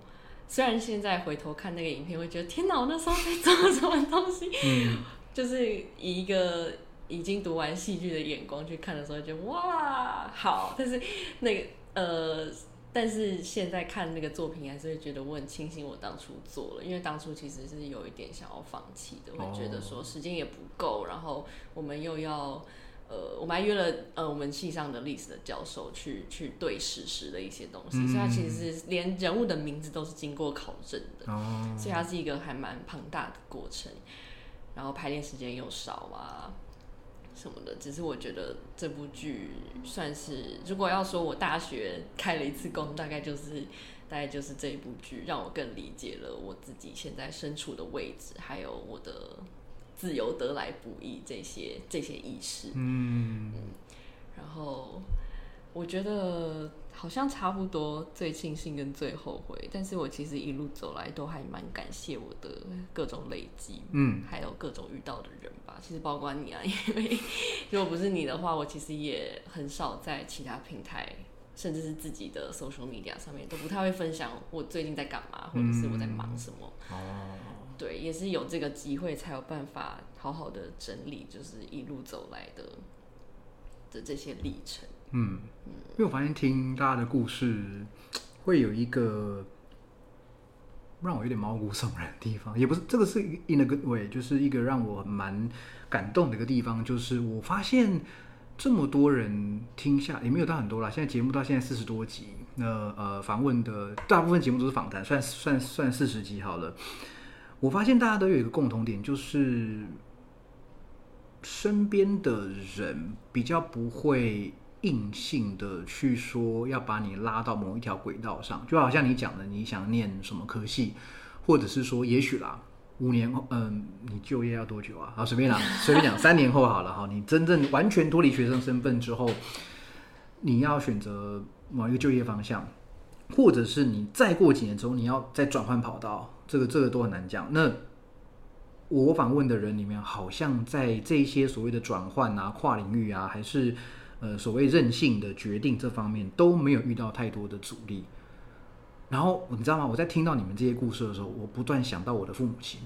虽然现在回头看那个影片，会觉得天哪，我那时候在做什么东西？嗯，就是以一个已经读完戏剧的眼光去看的时候，觉得哇好，但是那个呃。但是现在看那个作品，还是会觉得我很庆幸我当初做了，因为当初其实是有一点想要放弃的，会觉得说时间也不够，然后我们又要呃，我们还约了呃我们系上的历史的教授去去对史实的一些东西，所以他其实是连人物的名字都是经过考证的，所以它是一个还蛮庞大的过程，然后排练时间又少啊。什么的，只是我觉得这部剧算是，如果要说我大学开了一次工，大概就是，大概就是这一部剧让我更理解了我自己现在身处的位置，还有我的自由得来不易这些这些意识。嗯，然后我觉得。好像差不多最庆幸跟最后悔，但是我其实一路走来都还蛮感谢我的各种累积，嗯，还有各种遇到的人吧。其实包括你啊，因为如果不是你的话，我其实也很少在其他平台，甚至是自己的 social media 上面都不太会分享我最近在干嘛，或者是我在忙什么。哦，对，也是有这个机会才有办法好好的整理，就是一路走来的的这些历程。嗯，因为我发现听大家的故事，会有一个让我有点毛骨悚然的地方，也不是这个是 in a good way，就是一个让我蛮感动的一个地方，就是我发现这么多人听下也没有到很多啦，现在节目到现在四十多集，那呃访问的大部分节目都是访谈，算算算四十集好了。我发现大家都有一个共同点，就是身边的人比较不会。硬性的去说要把你拉到某一条轨道上，就好像你讲的，你想念什么科系，或者是说，也许啦，五年后，嗯，你就业要多久啊？好，随便啦，随便讲，三年后好了哈，你真正完全脱离学生身份之后，你要选择某一个就业方向，或者是你再过几年之后你要再转换跑道，这个这个都很难讲。那我访问的人里面，好像在这些所谓的转换啊、跨领域啊，还是。呃，所谓任性的决定这方面都没有遇到太多的阻力。然后你知道吗？我在听到你们这些故事的时候，我不断想到我的父母亲，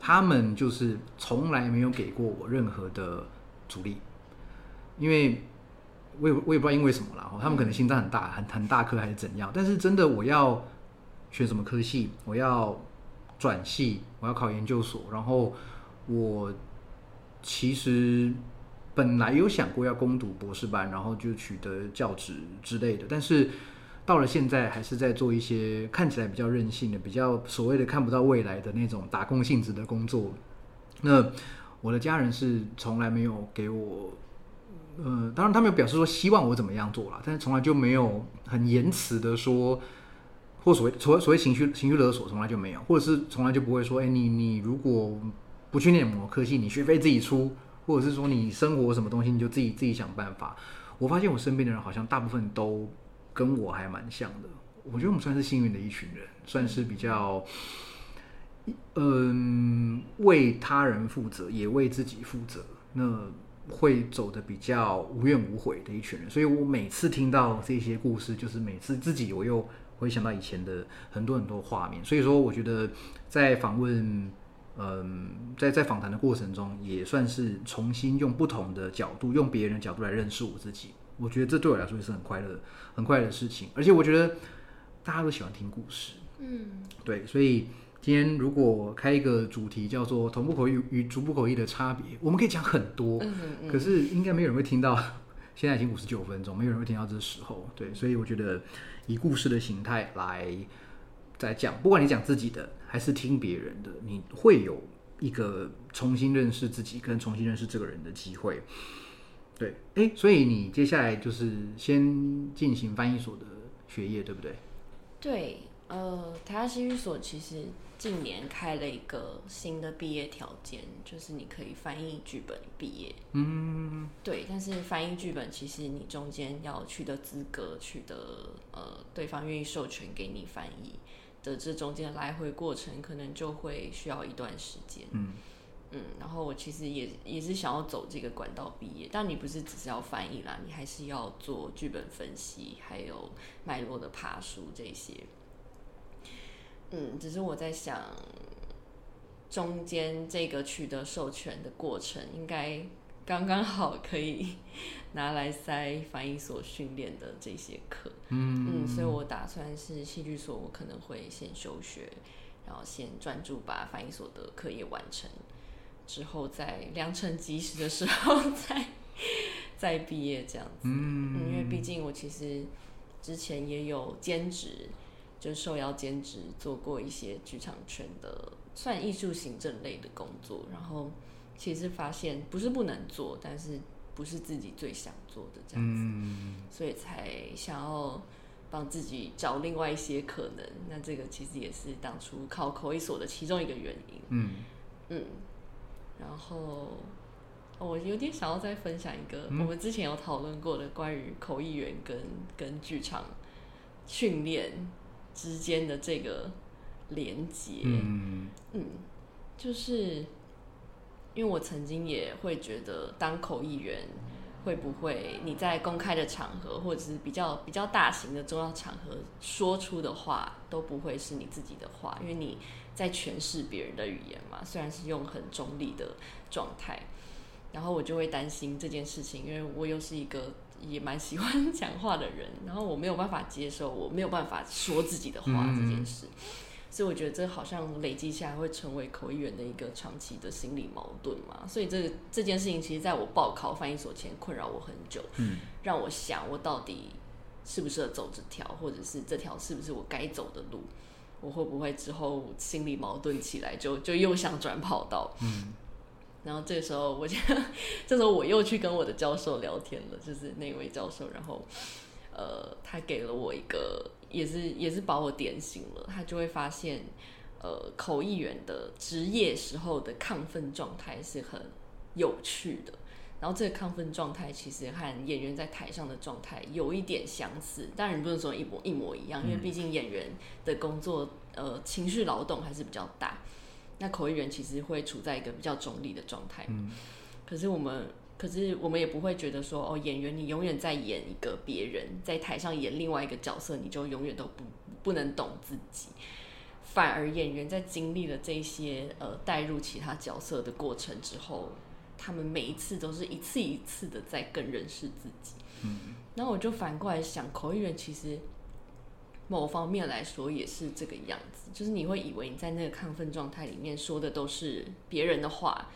他们就是从来没有给过我任何的阻力。因为我也我也不知道因为什么啦，他们可能心脏很大，很很大颗还是怎样。但是真的，我要选什么科系，我要转系，我要考研究所，然后我其实。本来有想过要攻读博士班，然后就取得教职之类的，但是到了现在还是在做一些看起来比较任性的、比较所谓的看不到未来的那种打工性质的工作。那我的家人是从来没有给我，呃，当然他们有表示说希望我怎么样做啦，但是从来就没有很言辞的说，或所谓所谓所谓情绪情绪勒索，从来就没有，或者是从来就不会说，哎，你你如果不去念某科系，你学费自己出。或者是说你生活什么东西你就自己自己想办法。我发现我身边的人好像大部分都跟我还蛮像的。我觉得我们算是幸运的一群人，算是比较嗯为他人负责也为自己负责，那会走的比较无怨无悔的一群人。所以我每次听到这些故事，就是每次自己我又会想到以前的很多很多画面。所以说，我觉得在访问。嗯，在在访谈的过程中，也算是重新用不同的角度，用别人的角度来认识我自己。我觉得这对我来说也是很快乐、很快乐的事情。而且我觉得大家都喜欢听故事，嗯，对。所以今天如果开一个主题叫做“同步口译与逐步口译的差别”，我们可以讲很多。嗯嗯。可是应该没有人会听到，现在已经五十九分钟，没有人会听到这时候。对，所以我觉得以故事的形态来在讲，不管你讲自己的。还是听别人的，你会有一个重新认识自己跟重新认识这个人的机会。对，哎，所以你接下来就是先进行翻译所的学业，对不对？对，呃，台大西语所其实近年开了一个新的毕业条件，就是你可以翻译剧本毕业。嗯，对。但是翻译剧本，其实你中间要取得资格，取得呃对方愿意授权给你翻译的这中间来回过程，可能就会需要一段时间。嗯。嗯，然后我其实也也是想要走这个管道毕业，但你不是只是要翻译啦，你还是要做剧本分析，还有脉络的爬书这些。嗯，只是我在想，中间这个取得授权的过程，应该刚刚好可以 拿来塞翻译所训练的这些课。嗯嗯，所以我打算是戏剧所，我可能会先休学，然后先专注把翻译所的课业完成。之后在良辰吉时的时候再 再毕业这样子，嗯，因为毕竟我其实之前也有兼职，就受邀兼职做过一些剧场圈的算艺术行政类的工作，然后其实发现不是不能做，但是不是自己最想做的这样子，所以才想要帮自己找另外一些可能。那这个其实也是当初考口译所的其中一个原因，嗯嗯。然后，我有点想要再分享一个我们之前有讨论过的关于口译员跟跟剧场训练之间的这个连接。嗯嗯，就是因为我曾经也会觉得，当口译员会不会你在公开的场合或者是比较比较大型的重要场合说出的话都不会是你自己的话，因为你。在诠释别人的语言嘛，虽然是用很中立的状态，然后我就会担心这件事情，因为我又是一个也蛮喜欢 讲话的人，然后我没有办法接受我没有办法说自己的话这件事，所以我觉得这好像累积下来会成为口译员的一个长期的心理矛盾嘛，所以这个这件事情其实在我报考翻译所前困扰我很久，嗯，让我想我到底适不适合走这条，或者是这条是不是我该走的路。我会不会之后心理矛盾起来，就就又想转跑道？嗯，然后这个时候，我就这时候我又去跟我的教授聊天了，就是那位教授，然后呃，他给了我一个，也是也是把我点醒了。他就会发现，呃，口译员的职业时候的亢奋状态是很有趣的。然后这个亢奋状态其实和演员在台上的状态有一点相似，当然不能说一模一模一样，因为毕竟演员的工作呃情绪劳动还是比较大。那口译员其实会处在一个比较中立的状态。嗯。可是我们，可是我们也不会觉得说，哦，演员你永远在演一个别人，在台上演另外一个角色，你就永远都不不能懂自己。反而演员在经历了这些呃带入其他角色的过程之后。他们每一次都是一次一次的在更认识自己，嗯，然后我就反过来想，口译员其实某方面来说也是这个样子，就是你会以为你在那个亢奋状态里面说的都是别人的话，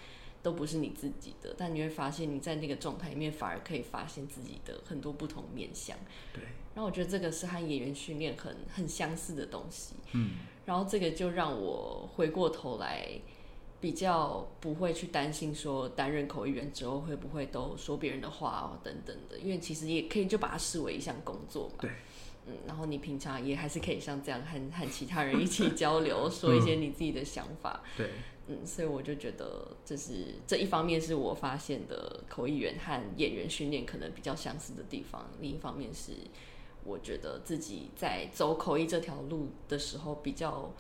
都不是你自己的，但你会发现你在那个状态里面反而可以发现自己的很多不同面相，对。然后我觉得这个是和演员训练很很相似的东西，嗯，然后这个就让我回过头来。比较不会去担心说担任口译员之后会不会都说别人的话等等的，因为其实也可以就把它视为一项工作嘛。对，嗯，然后你平常也还是可以像这样和和其他人一起交流，说一些你自己的想法。对，嗯，所以我就觉得这是这一方面是我发现的口译员和演员训练可能比较相似的地方，另一方面是我觉得自己在走口译这条路的时候比较。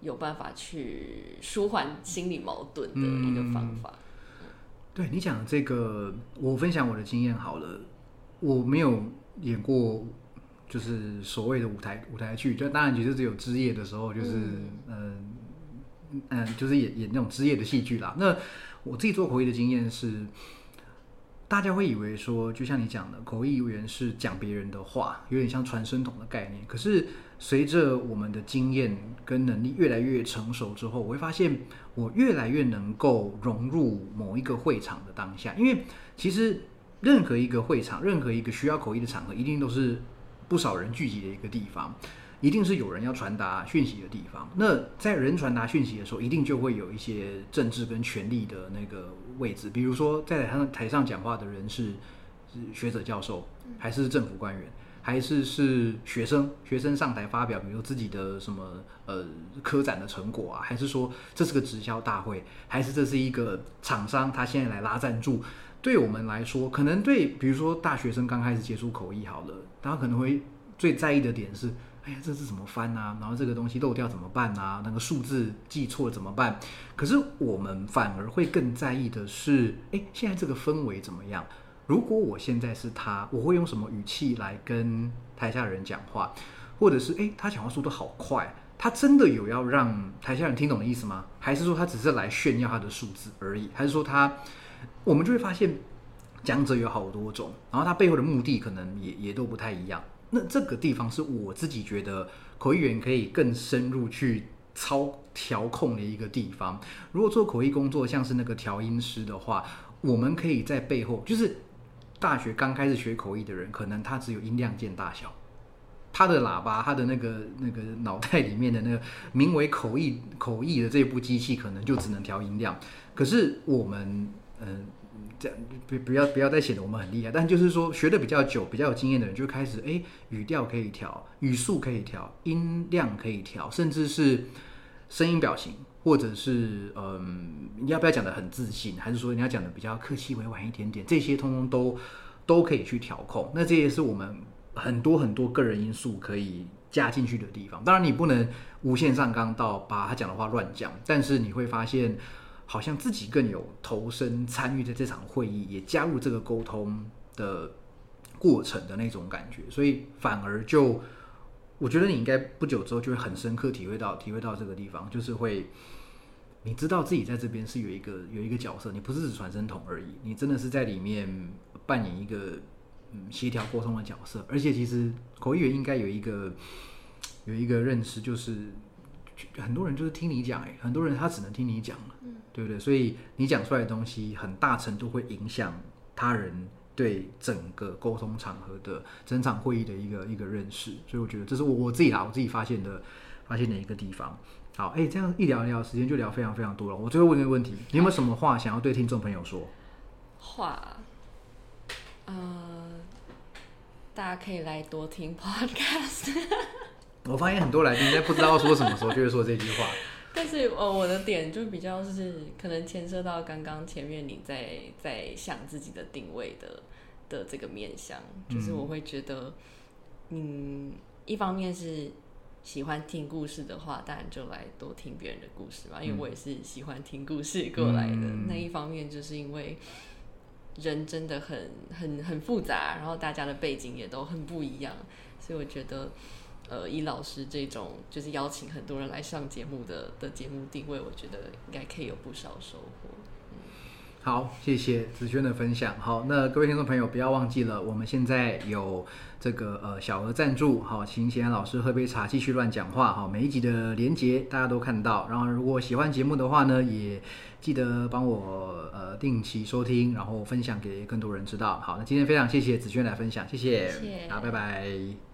有办法去舒缓心理矛盾的一个方法。对你讲这个，我分享我的经验好了。我没有演过，就是所谓的舞台舞台剧，就当然其实只有之夜的时候，就是嗯嗯，就是演演那种职业的戏剧啦。那我自己做口译的经验是。大家会以为说，就像你讲的，口译员是讲别人的话，有点像传声筒的概念。可是随着我们的经验跟能力越来越成熟之后，我会发现我越来越能够融入某一个会场的当下。因为其实任何一个会场，任何一个需要口译的场合，一定都是不少人聚集的一个地方。一定是有人要传达讯息的地方。那在人传达讯息的时候，一定就会有一些政治跟权力的那个位置。比如说，在台上台上讲话的人是是学者、教授，还是政府官员？还是是学生学生上台发表，比如自己的什么呃科展的成果啊，还是说这是个直销大会，还是这是一个厂商他现在来拉赞助？对我们来说，可能对比如说大学生刚开始接触口译好了，他可能会最在意的点是。哎呀，这是怎么翻啊？然后这个东西漏掉怎么办啊？那个数字记错怎么办？可是我们反而会更在意的是，哎，现在这个氛围怎么样？如果我现在是他，我会用什么语气来跟台下人讲话？或者是，哎，他讲话速度好快，他真的有要让台下人听懂的意思吗？还是说他只是来炫耀他的数字而已？还是说他，我们就会发现讲者有好多种，然后他背后的目的可能也也都不太一样。那这个地方是我自己觉得口译员可以更深入去操调控的一个地方。如果做口译工作像是那个调音师的话，我们可以在背后，就是大学刚开始学口译的人，可能他只有音量键大小，他的喇叭，他的那个那个脑袋里面的那个名为口译口译的这部机器，可能就只能调音量。可是我们，嗯。不不要不要再显得我们很厉害，但就是说学的比较久、比较有经验的人，就开始哎，语调可以调，语速可以调，音量可以调，甚至是声音表情，或者是嗯，你要不要讲的很自信，还是说你要讲的比较客气委婉一点点，这些通通都都可以去调控。那这也是我们很多很多个人因素可以加进去的地方。当然，你不能无限上纲到把他讲的话乱讲，但是你会发现。好像自己更有投身参与在这场会议，也加入这个沟通的过程的那种感觉，所以反而就我觉得你应该不久之后就会很深刻体会到，体会到这个地方，就是会你知道自己在这边是有一个有一个角色，你不是只传声筒而已，你真的是在里面扮演一个协调沟通的角色，而且其实口译员应该有一个有一个认识，就是。很多人就是听你讲，哎，很多人他只能听你讲，对不对？所以你讲出来的东西，很大程度会影响他人对整个沟通场合的整场会议的一个一个认识。所以我觉得这是我我自己啦，我自己发现的发现的一个地方。好，哎，这样一聊一聊，时间就聊非常非常多了。我最后问一个问题，你有没有什么话想要对听众朋友说？话，呃，大家可以来多听 Podcast。我发现很多来宾在不知道说什么时候就会说这句话，但是呃，我的点就比较是可能牵涉到刚刚前面你在在想自己的定位的的这个面向，就是我会觉得，嗯，一方面是喜欢听故事的话，当然就来多听别人的故事嘛，因为我也是喜欢听故事过来的。那一方面就是因为人真的很很很复杂，然后大家的背景也都很不一样，所以我觉得。呃，以老师这种就是邀请很多人来上节目的的节目定位，我觉得应该可以有不少收获。好，谢谢子轩的分享。好，那各位听众朋友不要忘记了，我们现在有这个呃小额赞助，好，请贤安老师喝杯茶，继续乱讲话。好，每一集的连接大家都看到。然后如果喜欢节目的话呢，也记得帮我呃定期收听，然后分享给更多人知道。好，那今天非常谢谢子轩来分享，谢谢，好，拜拜。